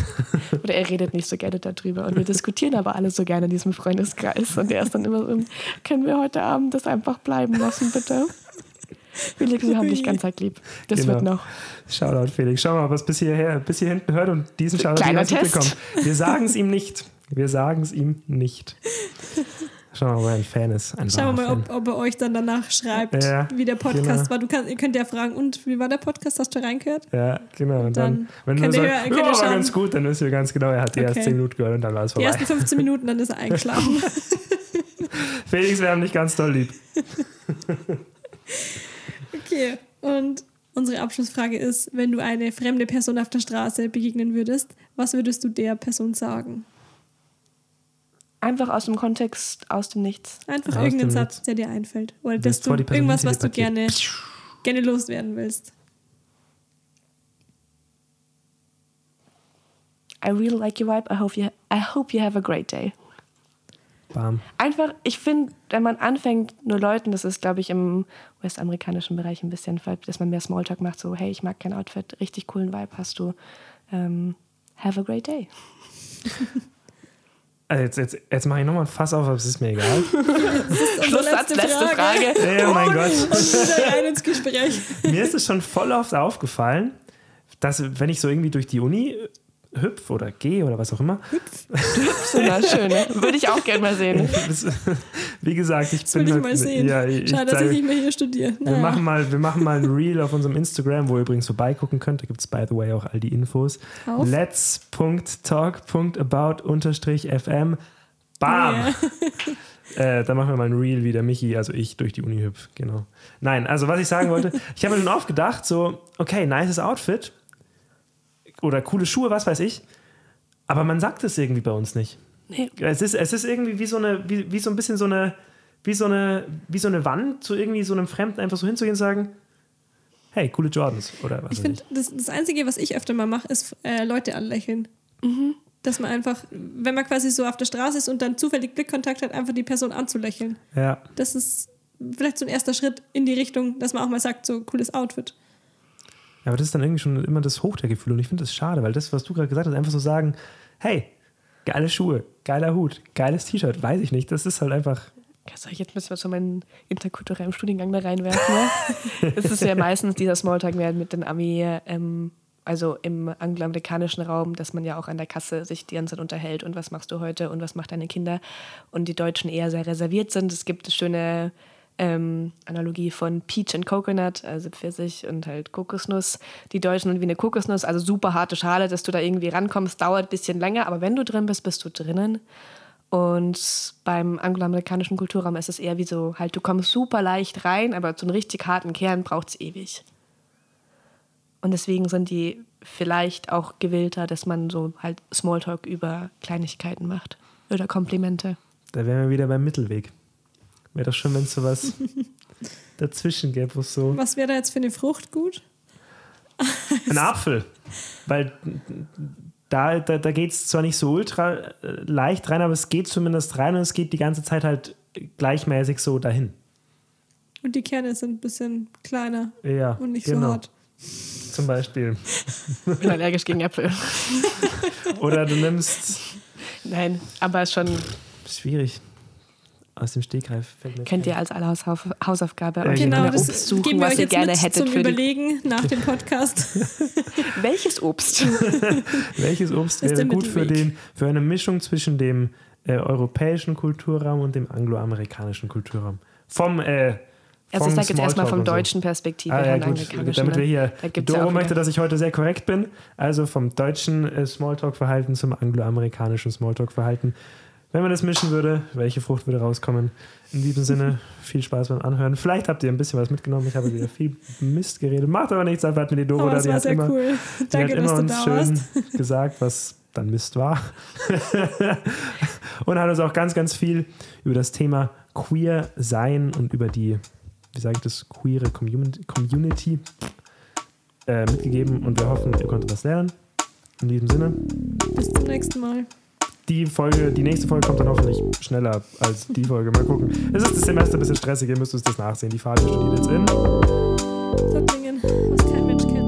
Oder er redet nicht so gerne darüber. Und wir diskutieren aber alle so gerne in diesem Freundeskreis. Und er ist dann immer so: Können wir heute Abend das einfach bleiben lassen, bitte? Felix, wir haben dich ganz arg lieb. Das
Genau.
wird noch.
Shoutout Felix. Schau mal, ob er es bis hierher, bis hier hinten hört und diesen Shoutout
Kleiner
die
Test.
bekommt. Wir sagen es ihm nicht. Wir sagen es ihm nicht. Schauen wir mal, ob er ein Fan ist. Ein
Schauen wir mal, ob, ob er euch dann danach schreibt,
Ja,
wie der Podcast
genau.
war. Du kannst, ihr könnt ja fragen, und wie war der Podcast? Hast du reingehört?
Ja, genau. Und dann,
Dann
wenn du
könnt
nur
ihr-
sagst,
könnt ihr
ja, war
schauen.
ganz gut, dann wissen wir ganz genau, er hat die ersten
Okay.
10 Minuten gehört und dann war es
Die
vorbei.
ersten 15 Minuten, dann ist er eingeschlafen.
Felix, wir haben dich ganz doll lieb.
okay, und unsere Abschlussfrage ist, wenn du eine fremde Person auf der Straße begegnen würdest, was würdest du der Person sagen?
Einfach aus dem Kontext, aus dem Nichts.
Einfach
Aus
irgendeinen Satz,
Nichts.
der dir einfällt. Oder dass du irgendwas, was du gerne, gerne loswerden willst.
I really like your vibe. I hope you, I hope you have a great day.
Bam.
Einfach, ich finde, wenn man anfängt, nur Leuten, das ist, glaube ich, im westamerikanischen Bereich ein bisschen, dass man mehr Smalltalk macht, so, hey, ich mag kein Outfit, richtig coolen Vibe hast du. Ähm, have a great day.
Also jetzt, jetzt, jetzt mache ich nochmal ein Fass auf, aber es ist mir egal.
Schlusssatz, letzte Frage.
Ja, mein Gott.
Und wieder rein ins Gespräch.
Mir ist es schon voll oft aufgefallen, dass wenn ich so irgendwie durch die Uni hüpf oder gehe oder was auch immer,
So, na, schön, ne? Würde ich auch gerne mal sehen.
wie gesagt, ich
Das
bin
ich
halt,
mal sehen.
Ja, ich,
Schade, dass ich nicht mehr hier studiere.
wir,
Naja.
machen mal, wir machen mal ein Reel auf unserem Instagram, wo ihr übrigens vorbeigucken könnt. Da gibt es, by the way, auch all die Infos. Let's.talk.about-fm. Bam!
Ja.
Äh, da machen wir mal ein Reel, wie der Michi, also ich, durch die Uni hüpf. Genau. Nein, also was ich sagen wollte, ich habe mir schon oft gedacht, so, okay, nices Outfit oder coole Schuhe, was weiß ich, aber man sagt es irgendwie bei uns nicht.
Nee.
Es ist, es ist irgendwie wie so eine, wie, wie so ein bisschen so eine, wie so eine, wie so eine Wand, zu irgendwie so einem Fremden einfach so hinzugehen und sagen, hey, coole Jordans oder was
Ich finde, das, das Einzige, was ich öfter mal mache, ist äh, Leute anlächeln.
Mhm.
Dass man einfach, wenn man quasi so auf der Straße ist und dann zufällig Blickkontakt hat, einfach die Person anzulächeln.
Ja,
Das ist vielleicht so ein erster Schritt in die Richtung, dass man auch mal sagt, so cooles Outfit.
Aber das ist dann irgendwie schon immer das Hoch der Gefühle und ich finde das schade, weil das, was du gerade gesagt hast, einfach so sagen, hey, geile Schuhe, geiler Hut, geiles T-Shirt, weiß ich nicht, das ist halt einfach,
Soll ich jetzt müssen wir so meinen interkulturellen Studiengang da reinwerfen? Ne? Es ist ja meistens dieser Smalltalk mehr mit den Ami, ähm, also im angloamerikanischen Raum, dass man ja auch an der Kasse sich die ganze Zeit unterhält und was machst du heute und was macht deine Kinder und die Deutschen eher sehr reserviert sind. Es gibt schöne ähm, Analogie von Peach and Coconut, also Pfirsich und halt Kokosnuss. Die Deutschen sind wie eine Kokosnuss, also super harte Schale, dass du da irgendwie rankommst, dauert ein bisschen länger, aber wenn du drin bist, bist du drinnen. Und beim angloamerikanischen Kulturraum ist es eher wie so, halt, du kommst super leicht rein, aber zu einem richtig harten Kern braucht es ewig. Und deswegen sind die vielleicht auch gewillter, dass man so halt Smalltalk über Kleinigkeiten macht oder Komplimente.
Da wären wir wieder beim Mittelweg. Wäre doch schön, wenn es sowas dazwischen gäbe, wo so.
Was wäre da jetzt für eine Frucht gut?
Ein Apfel. Weil da, da, da geht es zwar nicht so ultra äh, leicht rein, aber es geht zumindest rein und es geht die ganze Zeit halt gleichmäßig so dahin.
Und die Kerne sind ein bisschen kleiner
Ja,
und nicht
genau.
so hart.
Zum Beispiel.
Ich bin allergisch gegen Äpfel.
Oder du nimmst.
Nein, aber schon
Schwierig. Aus dem Stegreif
könnt ihr als alle Hausauf Hausaufgabe
Äh, genau,
das
Obst suchen,
geben wir
was
euch
ihr
jetzt
gerne
mit
hättet
zum
für.
Überlegen nach dem Podcast.
Welches Obst?
Welches Obst
Ist
wäre gut für, den, für eine Mischung zwischen dem äh, europäischen Kulturraum und dem angloamerikanischen Kulturraum? Vom. Äh,
Also ich sage jetzt erstmal vom
und so.
deutschen Perspektive
Ah, ja, gut, damit wir
ne?
hier.
Da ja
Doro
auch
möchte, dass ich heute sehr korrekt bin. Also vom deutschen äh, Smalltalk-Verhalten zum angloamerikanischen Smalltalk-Verhalten. Wenn man das mischen würde, welche Frucht würde rauskommen? In diesem Sinne, viel Spaß beim Anhören. Vielleicht habt ihr ein bisschen was mitgenommen. Ich habe wieder viel Mist geredet. Macht aber nichts, einfach hat mir die Doro
Aber
da. Die hat immer,
cool.
die hat
Danke, dass
immer
du
uns schön
warst.
gesagt, was dann Mist war. und hat uns auch ganz, ganz viel über das Thema Queer sein und über die, wie sage ich das, queere Community, Community äh, mitgegeben. Und wir hoffen, ihr konntet was lernen. In diesem Sinne,
Bis zum nächsten Mal.
Die Folge, die nächste Folge kommt dann hoffentlich schneller als die Folge. Mal gucken. Es ist das Semester ein bisschen stressig, ihr müsst uns das nachsehen. Die Fabi studiert jetzt in.
Tuttlingen, was kein Mensch kennt.